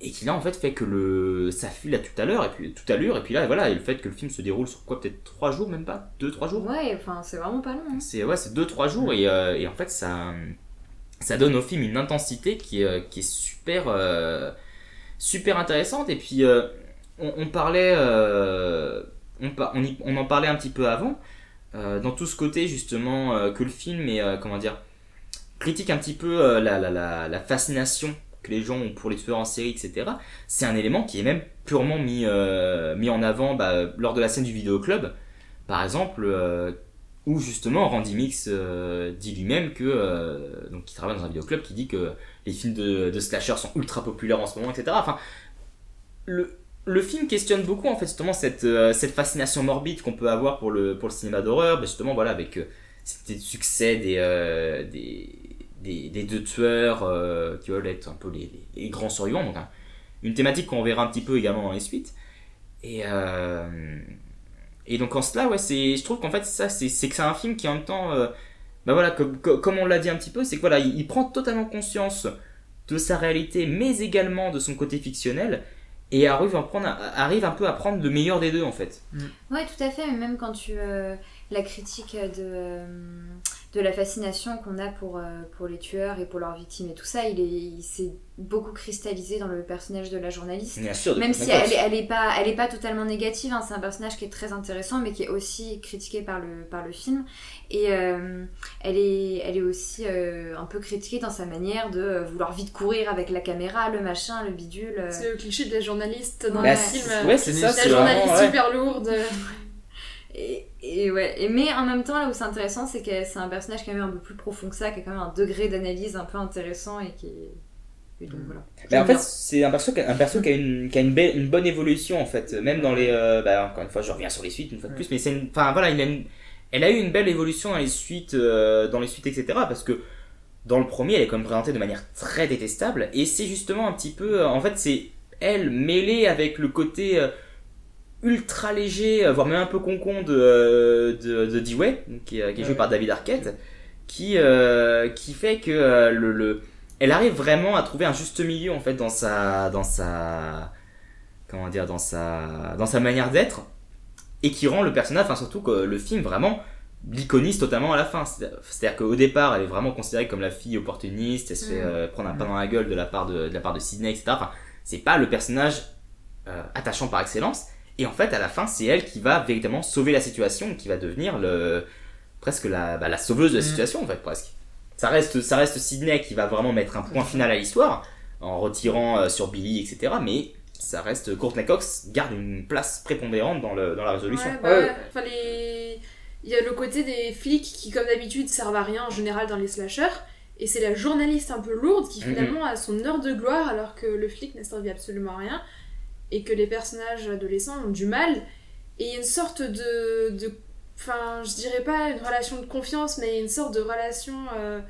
Speaker 1: et qui là en fait fait que le ça file à tout à l'heure et puis tout à l'heure et puis là voilà et le fait que le film se déroule sur quoi peut-être 3 jours même pas? 2 3 jours?
Speaker 5: Ouais, enfin, c'est vraiment pas long. hein.
Speaker 1: c'est ouais c'est 2 3 jours et, euh, et en fait ça ça donne au film une intensité qui est, euh, qui est super euh, super intéressante et puis euh, on, on parlait on, on, y- on en parlait un petit peu avant dans tout ce côté justement que le film est comment dire critique un petit peu la, la, la, la fascination que les gens ont pour les tueurs en série etc c'est un élément qui est même purement mis, euh, mis en avant bah, lors de la scène du vidéoclub par exemple euh, où justement Randy Mix euh, dit lui-même que donc il travaille dans un vidéoclub qui dit que les films de, de slasher sont ultra populaires en ce moment etc enfin le, le film questionne beaucoup en fait justement cette, cette fascination morbide qu'on peut avoir pour le, pour le cinéma d'horreur justement voilà avec euh, c'était succès des, des, des, des deux tueurs euh, qui veulent être un peu les, les, les grands survivants donc hein, une thématique qu'on verra un petit peu également dans les suites et euh, et donc en cela ouais c'est je trouve qu'en fait ça c'est que c'est un film qui en même temps euh, bah voilà comme, comme comme on l'a dit un petit peu c'est que voilà il, il prend totalement conscience de sa réalité mais également de son côté fictionnel et arrive, à prendre, arrive un peu à prendre le meilleur des deux en fait.
Speaker 5: Ouais, tout à fait, mais même quand tu. euh, la critique de. De la fascination qu'on a pour, euh, pour les tueurs et pour leurs victimes et tout ça, il est il s'est beaucoup cristallisé dans le personnage de la journaliste.
Speaker 1: Bien sûr, de
Speaker 5: Même si elle, elle est pas elle est pas totalement négative, hein, c'est un personnage qui est très intéressant mais qui est aussi critiqué par le par le film et euh, elle est elle est aussi euh, un peu critiquée dans sa manière de vouloir vite courir avec la caméra, le machin, le bidule. euh.
Speaker 8: C'est le cliché de la journaliste dans
Speaker 5: Bah,
Speaker 8: le film.
Speaker 1: ouais, c'est ça,
Speaker 8: La journaliste
Speaker 1: vraiment, ouais.
Speaker 8: hyper lourde.
Speaker 5: Et, et ouais, et mais en même temps, là où c'est intéressant, c'est que c'est un personnage quand même un peu plus profond que ça, qui a quand même un degré d'analyse un peu intéressant et qui est. Et donc voilà.
Speaker 1: Mais en fait, c'est un perso, qui a- un perso qui a, une, qui a une, belle- une bonne évolution en fait. Même dans les. euh, bah, encore une fois, je reviens sur les suites une fois de plus, mais c'est. Enfin voilà, il a une- elle a eu une belle évolution dans les suites, euh, dans les suites, etc. Parce que dans le premier, elle est quand même présentée de manière très détestable. Et c'est justement un petit peu. euh, En fait, c'est elle mêlée avec le côté. euh, ultra léger, euh, voire même un peu concon de, euh, de, de Dewey, donc, qui, est- qui est joué
Speaker 6: Ouais.
Speaker 1: par David Arquette, qui, euh, qui fait que le, le, elle arrive vraiment à trouver un juste milieu en fait dans sa, dans sa, comment dire, dans sa, dans sa manière d'être, et qui rend le personnage, enfin surtout que le film vraiment l'iconise totalement à la fin. C'est- C'est-à-dire qu'au départ, elle est vraiment considérée comme la fille opportuniste, elle se fait euh, prendre un pain dans la gueule de la part de, de la part de Sidney, etc. Enfin, c'est pas le personnage euh, attachant par excellence. Et en fait, à la fin, c'est elle qui va véritablement sauver la situation, qui va devenir le presque la, bah, la sauveuse de la
Speaker 6: Mhm.
Speaker 1: situation, en fait, presque. Ça reste, ça reste Sidney qui va vraiment mettre un point final à l'histoire, en retirant euh, sur Billy, etc. Mais ça reste Courtney Cox garde une place prépondérante dans, le, dans la résolution.
Speaker 8: Ouais, bah ouais. Enfin, les... Il y a le côté des flics qui, comme d'habitude, servent à rien en général dans les slashers. Et c'est la journaliste un peu lourde qui
Speaker 1: Mhm.
Speaker 8: finalement a son heure de gloire alors que le flic n'a servi absolument à rien. Et que les personnages adolescents ont du mal. Et il y a une sorte de. de... Enfin, je dirais pas une relation de confiance, mais une sorte de relation euh,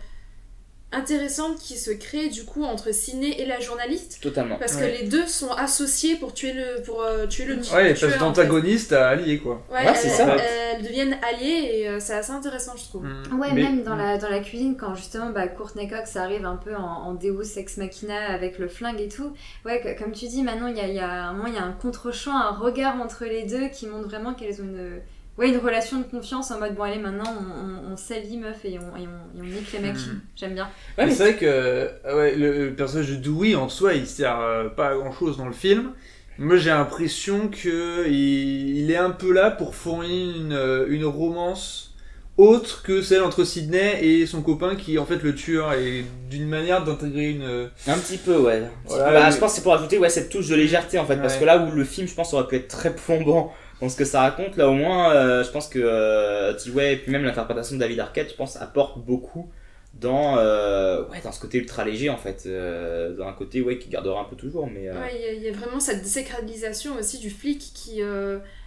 Speaker 8: intéressante qui se crée du coup entre Ciné et la journaliste.
Speaker 1: Totalement.
Speaker 8: Parce
Speaker 6: Ouais.
Speaker 8: que les deux sont associés pour tuer le, pour, euh, tuer le
Speaker 6: Ouais,
Speaker 8: tueur,
Speaker 6: parce
Speaker 8: en fait.
Speaker 6: d'antagoniste à allié, quoi.
Speaker 8: Ouais,
Speaker 1: Ouais, c'est ça.
Speaker 8: elles deviennent alliées et euh, c'est assez intéressant, je trouve.
Speaker 6: Mm.
Speaker 5: Ouais,
Speaker 6: Mais-
Speaker 5: même dans la, dans la cuisine, quand justement bah, Courtney Cox arrive un peu en, en Deus Ex Machina avec le flingue et tout. Ouais, que- comme tu dis, maintenant, il y a, il y a un moment, il y a un contre-champ, un regard entre les deux qui montre vraiment qu'elles ont une, ouais, une relation de confiance en mode bon, allez, maintenant, on, on, on s'allie, meuf, et on, et on, et on nique les mecs.
Speaker 6: Mhm.
Speaker 5: J'aime bien.
Speaker 1: Ouais,
Speaker 6: Mais c'est vrai que ouais, le, personnage de Dewey en soi il sert euh, pas à grand chose dans le film. Moi j'ai l'impression que il, il est un peu là pour fournir une, euh, une romance autre que celle entre Sidney et son copain qui est en fait le tueur et d'une manière d'intégrer une. euh,
Speaker 1: Un petit peu, ouais. Un petit
Speaker 6: Voilà,
Speaker 1: peu. Bah,
Speaker 6: mais-
Speaker 1: Je pense que c'est pour ajouter ouais, cette touche de légèreté en fait. Parce que là où le film, je pense, aurait pu être très plombant dans ce que ça raconte, là au moins, euh, je pense que euh, T-Way et puis même l'interprétation de David Arquette, je pense, apporte beaucoup dans, euh, ouais, dans ce côté ultra léger en fait. euh, dans un côté ouais, qui gardera un peu toujours. Mais,
Speaker 8: Ouais, il y a- il y, a vraiment cette désacralisation aussi du flic qui,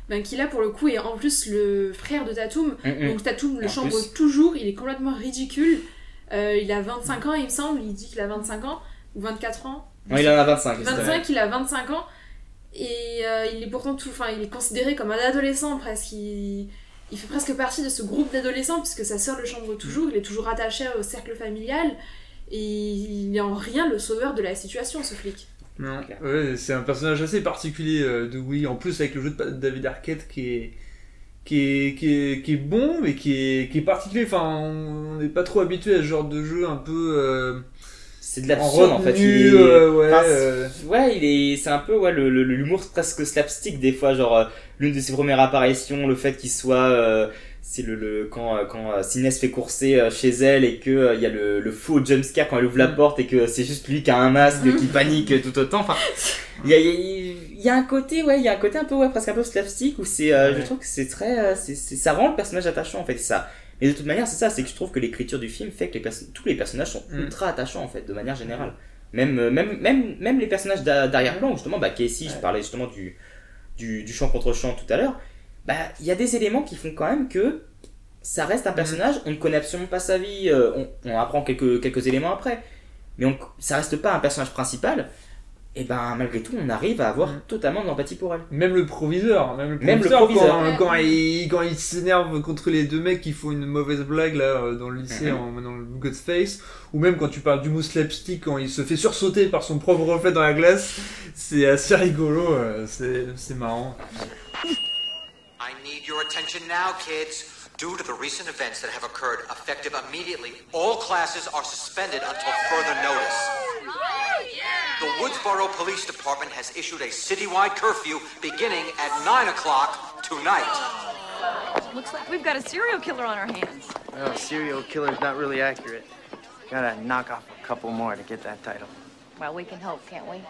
Speaker 8: ben, qui là pour le coup est en plus le frère de Tatum.
Speaker 1: mm, mm.
Speaker 8: Donc Tatum le chambre
Speaker 1: plus.
Speaker 8: toujours, il est complètement ridicule. Il a 25 ans, il me semble, il dit qu'il a 25 ans, ou 24 ans.
Speaker 1: Non, il en a 25. c'est vrai.
Speaker 8: 25, il a 25 ans. Et euh, il est pourtant tout. Enfin, il est considéré comme un adolescent presque. Il, il fait presque partie de ce groupe d'adolescents, puisque sa sœur le chambre toujours. Il est toujours attaché au cercle familial. Et il n'est en rien le sauveur de la situation, ce flic.
Speaker 6: Non. Ouais, c'est un personnage assez particulier euh, de Dewey. En plus avec le jeu de David Arquette qui est qui est, qui est, qui est bon mais qui est, qui est particulier. Enfin on n'est pas trop habitué à ce genre de jeu un peu. euh,
Speaker 1: C'est de l'absurde en, fait. Il est-
Speaker 6: euh, ouais,
Speaker 1: enfin,
Speaker 6: euh,
Speaker 1: ouais, il est, c'est un peu ouais, le, le- l'humour presque slapstick des fois, genre euh, l'une de ses premières apparitions, le fait qu'il soit, euh, c'est le, le quand quand se fait courser chez elle et que il y a le, le faux jumpscare quand elle ouvre la
Speaker 6: Mm.
Speaker 1: porte et que c'est juste lui qui a un masque
Speaker 8: Mm.
Speaker 1: qui panique tout autant. Enfin, il y a, il y y a un côté ouais, il y a un côté un peu ouais, presque un peu slapstick où c'est, euh, je
Speaker 6: Ouais.
Speaker 1: trouve que c'est très, euh, c'est, c'est- ça rend le personnage attachant en fait ça. Mais de toute manière, c'est ça, c'est que je trouve que l'écriture du film fait que les tous les personnages sont
Speaker 6: Mm.
Speaker 1: ultra attachants en fait, de manière générale. Même, euh, même, même, même les personnages d'a- d'arrière-plan, justement, bah, Casey, je parlais justement du, du, du champ contre champ tout à l'heure, bah, il y a des éléments qui font quand même que ça reste un personnage, on ne connaît absolument pas sa vie, euh, on, on apprend quelques, quelques éléments après, mais on, ça reste pas un personnage principal, et ben malgré tout, on arrive à avoir
Speaker 6: Mm.
Speaker 1: totalement de l'empathie pour elle.
Speaker 6: Même le proviseur, même le
Speaker 1: Même le
Speaker 6: proviseur,
Speaker 1: proviseur.
Speaker 6: quand,
Speaker 8: Ouais.
Speaker 6: quand il, quand il s'énerve contre les deux mecs qui font une mauvaise blague là euh, dans le lycée
Speaker 1: Mhm.
Speaker 6: en dans le Godface, ou même quand tu parles du mousse slapstick quand il se fait sursauter par son propre reflet dans la glace, c'est assez rigolo, euh, c'est c'est marrant.
Speaker 10: I need your attention now, kids.
Speaker 11: Due to the recent events that have occurred effective immediately, all classes are suspended until further notice. The Woodsboro Police Department has issued a citywide curfew beginning at 9 o'clock tonight.
Speaker 12: Looks like we've got a serial killer on our hands.
Speaker 13: Well, serial killer's not really accurate. Gotta knock off a couple more to get that title.
Speaker 12: Well, we can hope, can't we?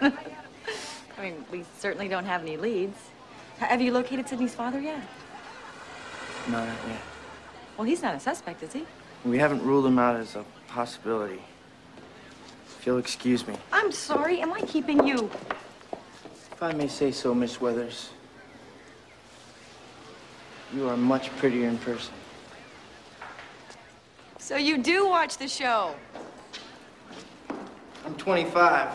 Speaker 12: I mean, we certainly don't have any leads. Have you located Sydney's father yet?
Speaker 13: No, not yet.
Speaker 12: Well, he's not a suspect, is he?
Speaker 13: We haven't ruled him out as a possibility. You'll excuse me.
Speaker 12: I'm sorry. Am I keeping you?
Speaker 13: If I may say so, Miss Weathers, you are much prettier in person.
Speaker 12: So you do watch the show?
Speaker 13: I'm 25.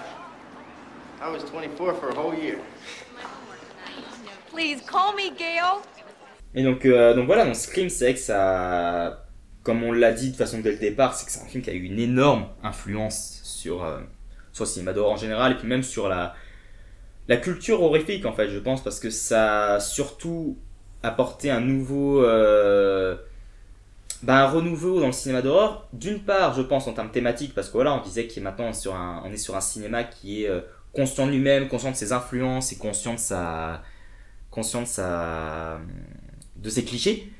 Speaker 13: I was 24 for a whole year.
Speaker 12: Please call me Gail.
Speaker 1: Et donc, euh, donc voilà, donc Scream, c'est vrai que ça, comme on l'a dit de façon dès le départ, c'est que c'est un film qui a eu une énorme influence sur, euh, sur le cinéma d'horreur en général, et puis même sur la, la culture horrifique, en fait, je pense, parce que ça a surtout apporté un nouveau, bah, un renouveau dans le cinéma d'horreur. D'une part, je pense en termes thématiques, parce que voilà, on disait est maintenant sur un, on est sur un cinéma qui est euh, conscient de lui-même, conscient de ses influences et conscient de sa, conscient de sa, de ses clichés.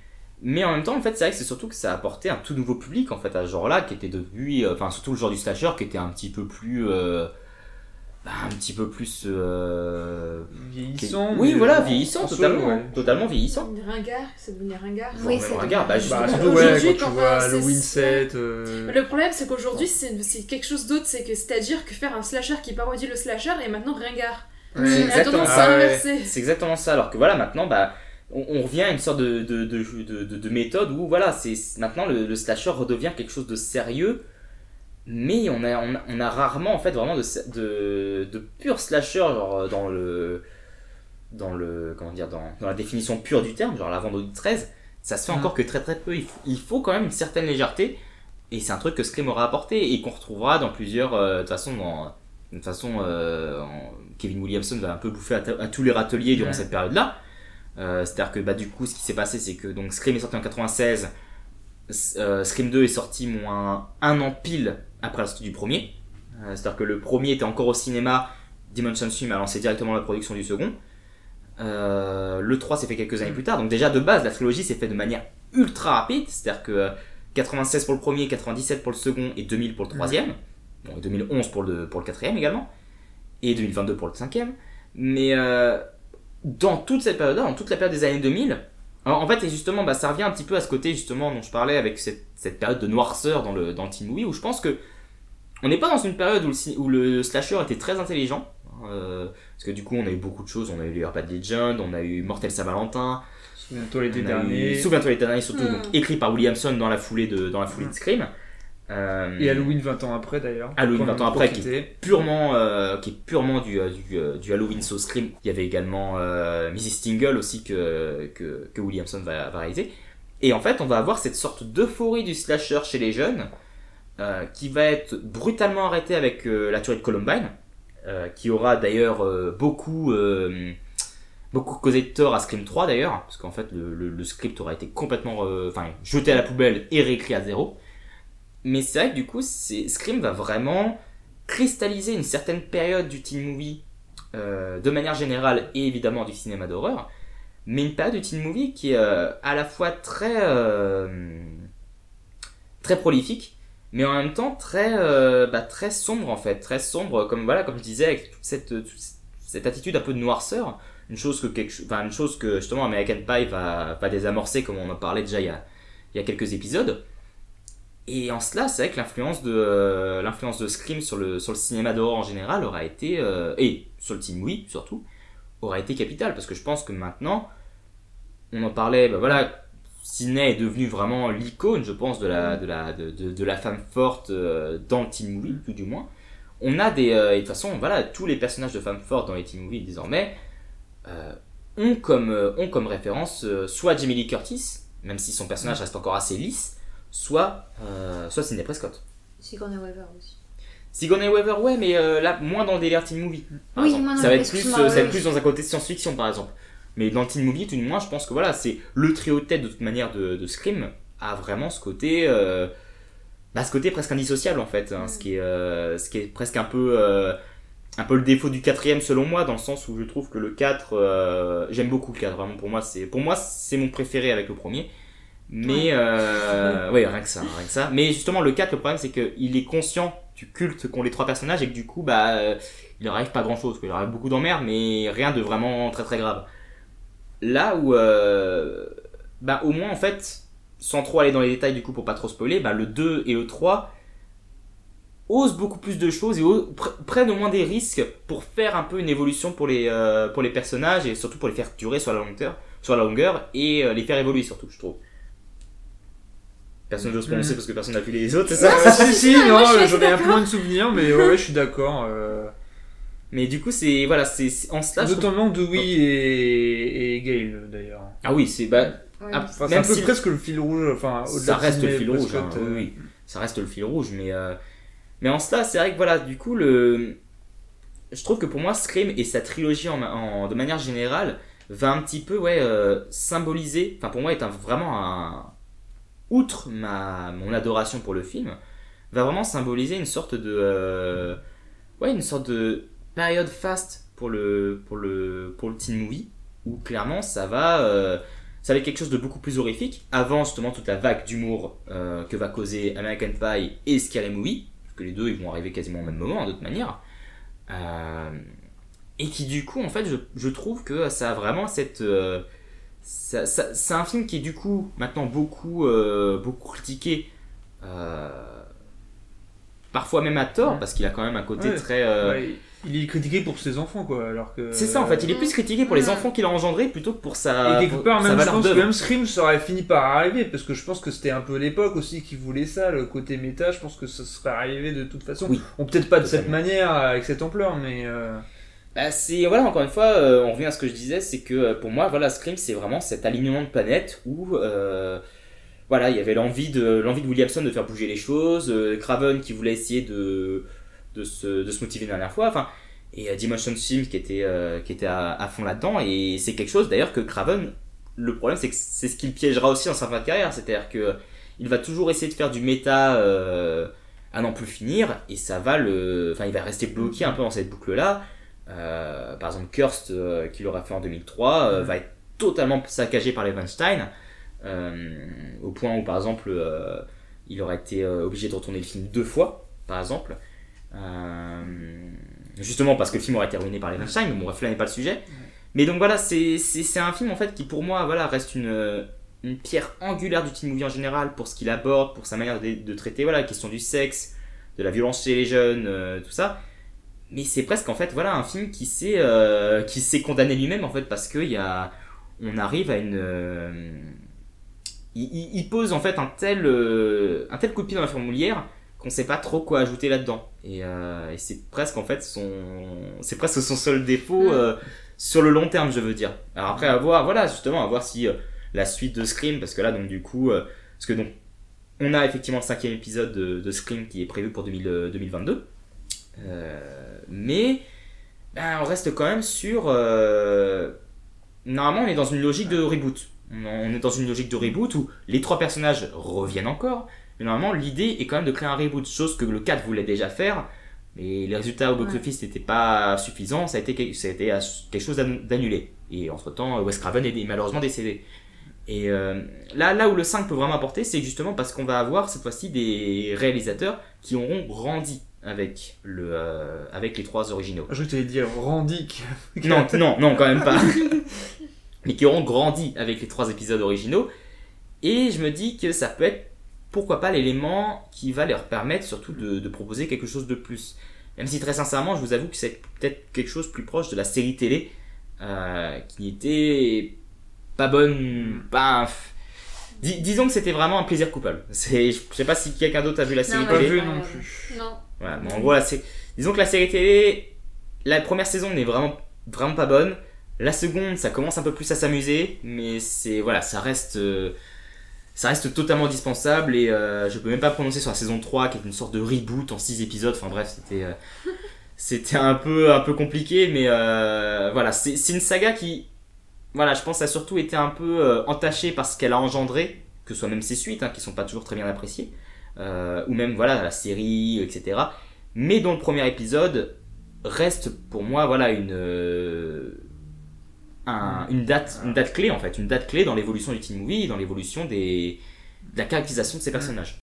Speaker 1: Mais en même temps, en fait, c'est vrai que c'est surtout que ça a apporté un tout nouveau public, en fait, à ce genre-là, qui était devenu, euh, enfin, surtout le genre du slasher, qui était un petit peu plus, euh, bah, un petit peu plus, euh,
Speaker 6: Vieillissant,
Speaker 1: Oui, voilà, vieillissant, totalement,
Speaker 6: ouais.
Speaker 1: totalement vieillissant.
Speaker 8: Ringard, c'est devenu ringard.
Speaker 1: Oui, c'est ringard, bah, justement.
Speaker 6: Bah,
Speaker 8: Aujourd'hui,
Speaker 6: ouais, quand tu vois Halloween 7. euh,
Speaker 8: Le problème, c'est qu'aujourd'hui, c'est quelque chose d'autre. C'est que c'est-à-dire que faire un slasher qui parodie le slasher est maintenant ringard.
Speaker 1: C'est exactement ça. C'est exactement ça. Alors que voilà, maintenant, bah, on, on revient à une sorte de, de, de, de, de- de méthode où voilà, c'est maintenant le, le slasher redevient quelque chose de sérieux, mais on a, on a, on a rarement en fait vraiment de, de, pur slasher genre dans le dans le comment dire dans, dans la définition pure du terme, genre la vendredi 13, ça se fait
Speaker 6: Mm.
Speaker 1: encore que très très peu. Il faut, il faut quand même une certaine légèreté. Et c'est un truc que Scream aura apporté et qu'on retrouvera dans plusieurs. euh, de toute façon, dans, de toute façon euh, Kevin Williamson va un peu bouffer à, tous les râteliers durant
Speaker 6: Ouais.
Speaker 1: cette période-là. Euh, C'est-à-dire que bah, du coup, ce qui s'est passé, c'est que donc, Scream est sorti en 96, S- euh, Scream 2 est sorti moins un an pile après la sortie du premier. Euh, C'est-à-dire que le premier était encore au cinéma, Dimension Swim a lancé directement la production du second. Le 3 s'est fait quelques années plus tard, donc déjà de base, la trilogie s'est fait de manière ultra rapide, c'est-à-dire que euh, 96 pour le premier, 97 pour le second et 2000 pour le troisième. Bon, et 2011 pour le, pour le quatrième également. Et 2022 pour le cinquième. Mais euh, dans toute cette période-là, dans toute la période des années 2000, alors, en fait, et justement, bah, ça revient un petit peu à ce côté justement dont je parlais avec cette, cette période de noirceur dans le, dans le teen movie, où je pense que on n'est pas dans une période où le, ci- où le slasher était très intelligent. euh, parce que du coup, on a eu beaucoup de choses. On a eu les Urban Legend, on a eu Mortel Saint-Valentin.
Speaker 6: Souviens-toi l'été dernier.
Speaker 1: eu Souviens-toi l'été dernier, surtout
Speaker 6: Hmm.
Speaker 1: donc, écrit par Williamson dans la foulée de, dans la foulée de Scream. Euh,
Speaker 6: Et Halloween 20 ans après d'ailleurs.
Speaker 1: Halloween
Speaker 6: Qu'on
Speaker 1: 20 ans après, qui est purement, euh, qui est purement du, euh, du, du Halloween So Scream. Il y avait également euh, Mrs. Tingle aussi que, que, que Williamson va, va réaliser. Et en fait, on va avoir cette sorte d'euphorie du slasher chez les jeunes, qui va être brutalement arrêtée avec la tuerie de Columbine, qui aura d'ailleurs beaucoup, beaucoup causé de tort à Scream 3 d'ailleurs, parce qu'en fait le, le- le script aura été complètement enfin, jeté à la poubelle et réécrit à zéro. Mais c'est vrai que du coup, Scream va vraiment cristalliser une certaine période du teen movie euh, de manière générale et évidemment du cinéma d'horreur, mais une période du teen movie qui est euh, à la fois très euh, très prolifique, mais en même temps très euh, bah, très sombre en fait, très sombre comme voilà comme je disais avec toute cette toute cette attitude un peu de noirceur, une chose que quelque enfin une chose que justement American Pie va va désamorcer comme on en parlait déjà il y a il y a quelques épisodes. Et en cela, c'est vrai que l'influence de euh, l'influence de Scream sur le sur le cinéma d'horreur en général aura été euh, et sur le teen movie surtout aura été capitale. Parce que je pense que maintenant on en parlait bah voilà Sidney est devenu vraiment l'icône je pense de la de la de, de, de la femme forte euh, dans le teen movie tout du moins. On a des euh, et de toute façon voilà tous les personnages de femmes fortes dans les teen movies désormais euh, ont comme ont comme référence soit Jamie Lee Curtis même si son personnage reste encore assez lisse soit euh, soit Sidney Prescott
Speaker 5: Sigourney Weaver aussi.
Speaker 1: Sigourney Weaver, ouais, mais euh, là, moins dans le délire teen movie. par
Speaker 5: Oui, moins dans
Speaker 1: ça va
Speaker 5: le-
Speaker 1: être plus, euh, ça va être plus dans un côté science-fiction, par exemple. Mais dans le teen movie, tout du moins, je pense que voilà, c'est le trio de tête de toute manière de, de Scream a vraiment ce côté, euh, bah, ce côté presque indissociable en fait, hein, ce, qui est, euh, ce qui est presque un peu, un peu le défaut du quatrième selon moi, dans le sens où je trouve que le 4, euh, j'aime beaucoup le 4, vraiment pour moi c'est, pour moi c'est mon préféré avec le premier. Mais euh, ouais, rien que ça, rien que ça. Mais justement, le 4, le problème, c'est qu'il est conscient du culte qu'ont les trois personnages et que du coup, bah, euh, il leur arrive pas grand chose. Il leur arrive beaucoup d'emmerdes, mais rien de vraiment très très grave. Là où, euh, bah, au moins, en fait, sans trop aller dans les détails du coup pour pas trop spoiler, bah, le 2 et le 3 osent beaucoup plus de choses et osent- pr- prennent au moins des risques pour faire un peu une évolution pour les, euh, pour les personnages et surtout pour les faire durer sur la longueur, sur la longueur et euh, les faire évoluer surtout, je trouve. Personne n'ose prononcer
Speaker 6: Mhm.
Speaker 1: parce que personne n'a vu les autres, c'est ça
Speaker 6: Ah, si, si, non, j'en ai un peu moins de souvenirs, mais ouais, je suis d'accord. euh.
Speaker 1: Mais du coup, c'est voilà, c'est en cela. je trouve-
Speaker 6: Notamment Dewey et, et Gale d'ailleurs.
Speaker 1: Ah oui, c'est bah,
Speaker 6: Ouais.
Speaker 1: ah,
Speaker 6: Enfin, c'est
Speaker 1: même
Speaker 6: un peu
Speaker 1: si-
Speaker 6: presque le fil rouge. Enfin, au-delà
Speaker 1: ça
Speaker 6: de
Speaker 1: reste le fil rouge, hein,
Speaker 6: euh,
Speaker 1: oui, oui. ça reste le fil rouge, mais euh, mais en cela, c'est vrai que voilà, du coup, le, je trouve que pour moi, Scream et sa trilogie en, en- de manière générale va un petit peu, ouais, euh, symboliser, enfin pour moi, est un, vraiment un, outre ma mon adoration pour le film, va vraiment symboliser une sorte de, euh, ouais, une sorte de période faste pour le pour le pour le teen movie où clairement ça va euh, ça va être quelque chose de beaucoup plus horrifique avant justement toute la vague d'humour euh, que va causer American Pie et Scary Movie parce que les deux ils vont arriver quasiment au même moment de toute manière et qui du coup en fait je, je trouve que ça a vraiment cette c'est un film qui est du coup maintenant beaucoup euh, beaucoup critiqué euh, parfois même à tort parce qu'il a quand même un côté
Speaker 6: Ouais.
Speaker 1: très euh,
Speaker 6: Ouais, il est critiqué pour ses enfants, quoi. Alors que.
Speaker 1: c'est ça en fait, il est plus critiqué pour les enfants qu'il a engendrés plutôt que pour sa,
Speaker 6: Et quelque part, même, je pense que même Scream ça aurait fini par arriver, parce que je pense que c'était un peu l'époque aussi qui voulait ça, le côté méta, je pense que ça serait arrivé de toute façon.
Speaker 1: Oui.
Speaker 6: Peut-être pas de cette manière, avec cette ampleur, mais...
Speaker 1: Bah, c'est voilà encore une fois euh, on revient à ce que je disais c'est que euh, pour moi voilà Scream c'est vraiment cet alignement de planètes où euh, voilà il y avait l'envie de l'envie de Williamson de faire bouger les choses euh, Craven qui voulait essayer de de se, de se motiver une dernière fois enfin et Dimension Film qui était qui était à, fond là-dedans et c'est quelque chose d'ailleurs que Craven le problème c'est que c'est ce qu'il piégera aussi dans sa fin de carrière c'est-à-dire que il va toujours essayer de faire du méta à n'en plus finir et ça va le enfin il va rester bloqué un peu dans cette boucle là euh, par exemple, Kurst, euh, qu'il aura fait en 2003, euh,
Speaker 6: Mhm.
Speaker 1: va être totalement saccagé par les Weinstein, au point où, par exemple, il aurait été obligé de retourner le film deux fois, par exemple. Justement parce que le film aurait été ruiné par les Weinstein, mais bon, bref, là n'est pas le sujet. Mais donc voilà, c'est un film en fait qui pour moi voilà, reste une, une pierre angulaire du teen movie en général pour ce qu'il aborde, pour sa manière de, de traiter voilà, la question du sexe, de la violence chez les jeunes, tout ça mais c'est presque en fait voilà un film qui s'est euh, qui s'est condamné lui-même en fait parce que y a on arrive à une euh, il, il- pose en fait un tel euh, un tel coup de pied dans la fourmilière qu'on sait pas trop quoi ajouter là-dedans. Et, euh, et c'est presque en fait son c'est presque son seul défaut euh, sur le long terme je veux dire. Alors après à voir voilà justement à voir si euh, la suite de Scream parce que là donc du coup euh, parce que donc on a effectivement le cinquième épisode de, de Scream qui est prévu pour 2000, euh, 2022 euh, mais ben, on reste quand même sur. euh, Normalement, on est dans une logique de reboot. On est dans une logique de reboot où les trois personnages reviennent encore. Mais normalement, l'idée est quand même de créer un reboot, chose que le 4 voulait déjà faire. Mais les résultats au box-office n'étaient pas suffisants. Ça a été, quel- ça a été quelque chose d'annu- d'annulé. Et entre-temps, Wes Craven est malheureusement décédé. Et euh, là, là où le 5 peut vraiment apporter, c'est justement parce qu'on va avoir cette fois-ci des réalisateurs qui auront grandi avec, le, euh, avec les trois originaux.
Speaker 6: Je t'allais dire Randy. qui-
Speaker 1: Non, non, non, quand même pas. Mais qui auront grandi avec les trois épisodes originaux. Et je me dis que ça peut être, pourquoi pas, l'élément qui va leur permettre surtout de, de proposer quelque chose de plus. Même si très sincèrement, je vous avoue que c'est peut-être quelque chose plus proche de la série télé, euh, qui était pas bonne, pas... Dis- disons que c'était vraiment un plaisir coupable. C'est, je sais pas si quelqu'un d'autre a vu la série
Speaker 6: pas
Speaker 1: télé.
Speaker 6: vu non plus.
Speaker 8: Non.
Speaker 1: Voilà, mais en gros, là, c'est... disons que la série télé, la première saison n'est vraiment, vraiment pas bonne. La seconde, ça commence un peu plus à s'amuser, mais c'est voilà, ça reste, euh, ça reste totalement dispensable et euh, je peux même pas prononcer sur la saison 3 qui est une sorte de reboot en 6 épisodes. Enfin bref, c'était, euh, c'était un peu, un peu compliqué, mais euh, voilà, c'est, c'est une saga qui, voilà, je pense a surtout été un peu euh, entaché par ce qu'elle a engendré, que ce soit même ses suites, hein, qui sont pas toujours très bien appréciées, euh, ou même voilà la série, etc. Mais dont le premier épisode reste pour moi voilà une euh, un- une date une date clé en fait, une date clé dans l'évolution du teen movie, dans l'évolution des de la caractérisation de ces personnages.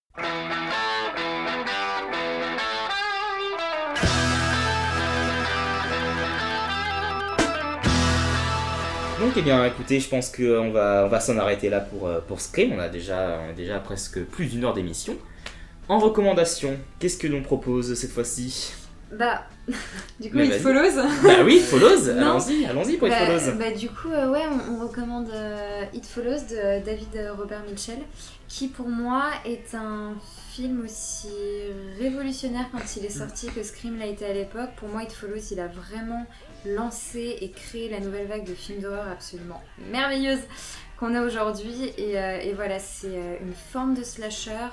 Speaker 1: Donc eh bien écoutez, je pense qu'on va, on va s'en arrêter là pour, euh, pour Scream, on a déjà, on a déjà presque plus d'une heure d'émission. En recommandation, qu'est-ce que l'on propose cette fois-ci
Speaker 5: Bah, du coup,
Speaker 1: Mais
Speaker 5: It
Speaker 1: vas-y.
Speaker 5: Follows.
Speaker 1: Bah oui, It Follows,
Speaker 5: Non.
Speaker 1: allons-y, allons-y pour It
Speaker 5: Bah,
Speaker 1: Follows.
Speaker 5: bah, du coup, euh, ouais, on, on recommande euh, It Follows de David euh, Robert Mitchell, qui pour moi est un film aussi révolutionnaire quand il est sorti que Scream l'a été à l'époque. Pour moi, It Follows, il a vraiment lancé et créé la nouvelle vague de films d'horreur absolument merveilleuse qu'on a aujourd'hui. Et, euh, et voilà, c'est euh, une forme de slasher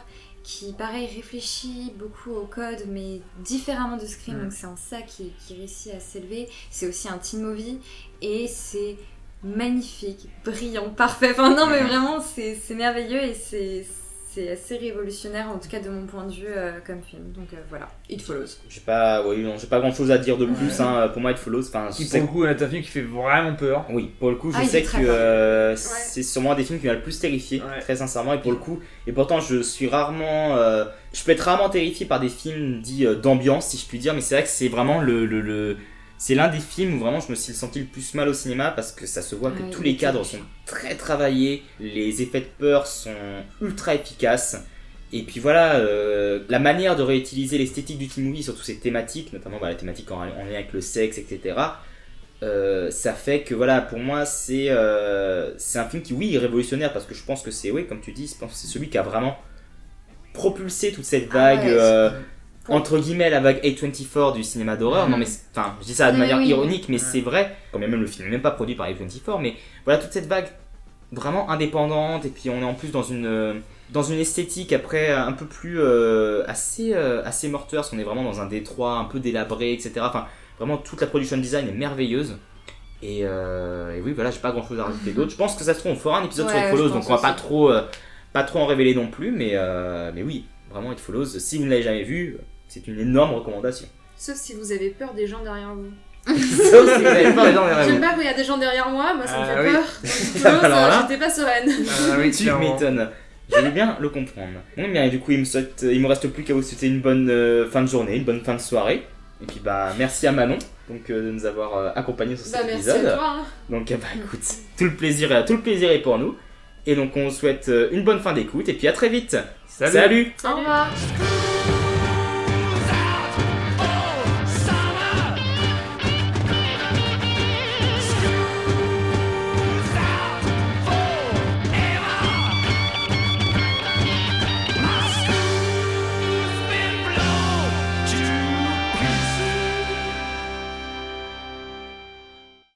Speaker 5: qui, pareil, réfléchit beaucoup au code, mais différemment de Scream.
Speaker 6: Mm.
Speaker 5: Donc c'est en ça qui, qui réussit à s'élever. C'est aussi un teen movie et c'est magnifique, brillant, parfait. Enfin non, mais vraiment, c'est c'est merveilleux et c'est c'est assez révolutionnaire, en tout cas de mon point de vue, euh, comme film. Donc euh, voilà, It Follows.
Speaker 1: J'ai pas, oui, non, j'ai pas grand chose à dire de plus. hein, pour moi, It Follows, enfin,
Speaker 6: Qui
Speaker 1: sais
Speaker 6: pour le coup est un film qui fait vraiment peur.
Speaker 1: Oui, pour le coup, je
Speaker 6: Ah,
Speaker 1: sais que euh, c'est sûrement un des films qui m'a le plus terrifié, très sincèrement, et pour le coup, et pourtant je suis rarement, euh, je peux être rarement terrifié par des films dits euh, d'ambiance, si je puis dire, mais c'est vrai que c'est vraiment le, le, le- c'est l'un des films où vraiment je me suis senti le plus mal au cinéma parce que ça se voit que tous les cadres sont très travaillés, les effets de peur sont ultra efficaces. Et puis voilà, euh, la manière de réutiliser l'esthétique du teen movie, surtout ces thématiques, notamment bah, la thématique en, en lien avec le sexe, etc. euh, ça fait que voilà, pour moi, c'est euh, c'est un film qui, oui, est révolutionnaire parce que je pense que c'est, oui, comme tu dis, je pense que c'est celui qui a vraiment propulsé toute cette vague.
Speaker 5: ouais,
Speaker 1: euh,
Speaker 5: c'est-
Speaker 1: entre guillemets la vague A24 du cinéma d'horreur,
Speaker 5: Mhm.
Speaker 1: non mais enfin je dis ça de manière
Speaker 5: oui.
Speaker 1: ironique mais c'est vrai, quand même le film n'est même pas produit par A24 mais voilà toute cette vague vraiment indépendante et puis on est en plus dans une euh, dans une esthétique après un peu plus euh, assez euh, assez morteur parce qu'on est vraiment dans un détroit un peu délabré etc enfin vraiment toute la production design est merveilleuse. Et, euh, et oui voilà j'ai pas grand chose à rajouter d'autre. Je pense que ça se trouve on fera un épisode sur It Follows donc on va pas trop pas trop en révéler non plus mais mais oui vraiment It Follows si vous ne l'avez jamais vu c'est une énorme recommandation
Speaker 8: Sauf si vous avez peur des gens derrière vous.
Speaker 1: Sauf si vous avez peur des gens derrière
Speaker 8: J'aime
Speaker 1: vous.
Speaker 8: pas quand il y a des gens derrière moi, moi ça me
Speaker 1: Ah
Speaker 8: fait
Speaker 1: oui.
Speaker 8: peur.
Speaker 1: Alors là-
Speaker 8: J'étais pas sereine.
Speaker 1: tu m'étonnes. Je veux bien le comprendre. Bon, bien, et du coup, il me, souhaite, il me reste plus qu'à vous souhaiter une bonne euh, fin de journée, une bonne fin de soirée. Et puis, bah, merci à Manon donc, euh, de nous avoir euh, accompagnés sur cet
Speaker 8: Bah, merci
Speaker 1: épisode.
Speaker 8: à toi, hein.
Speaker 1: Donc, euh, bah, écoute, tout le, plaisir, est- tout le plaisir est pour nous. Et donc, on vous souhaite euh, une bonne fin d'écoute. Et puis, à très vite.
Speaker 6: Salut.
Speaker 1: Salut.
Speaker 5: Au revoir.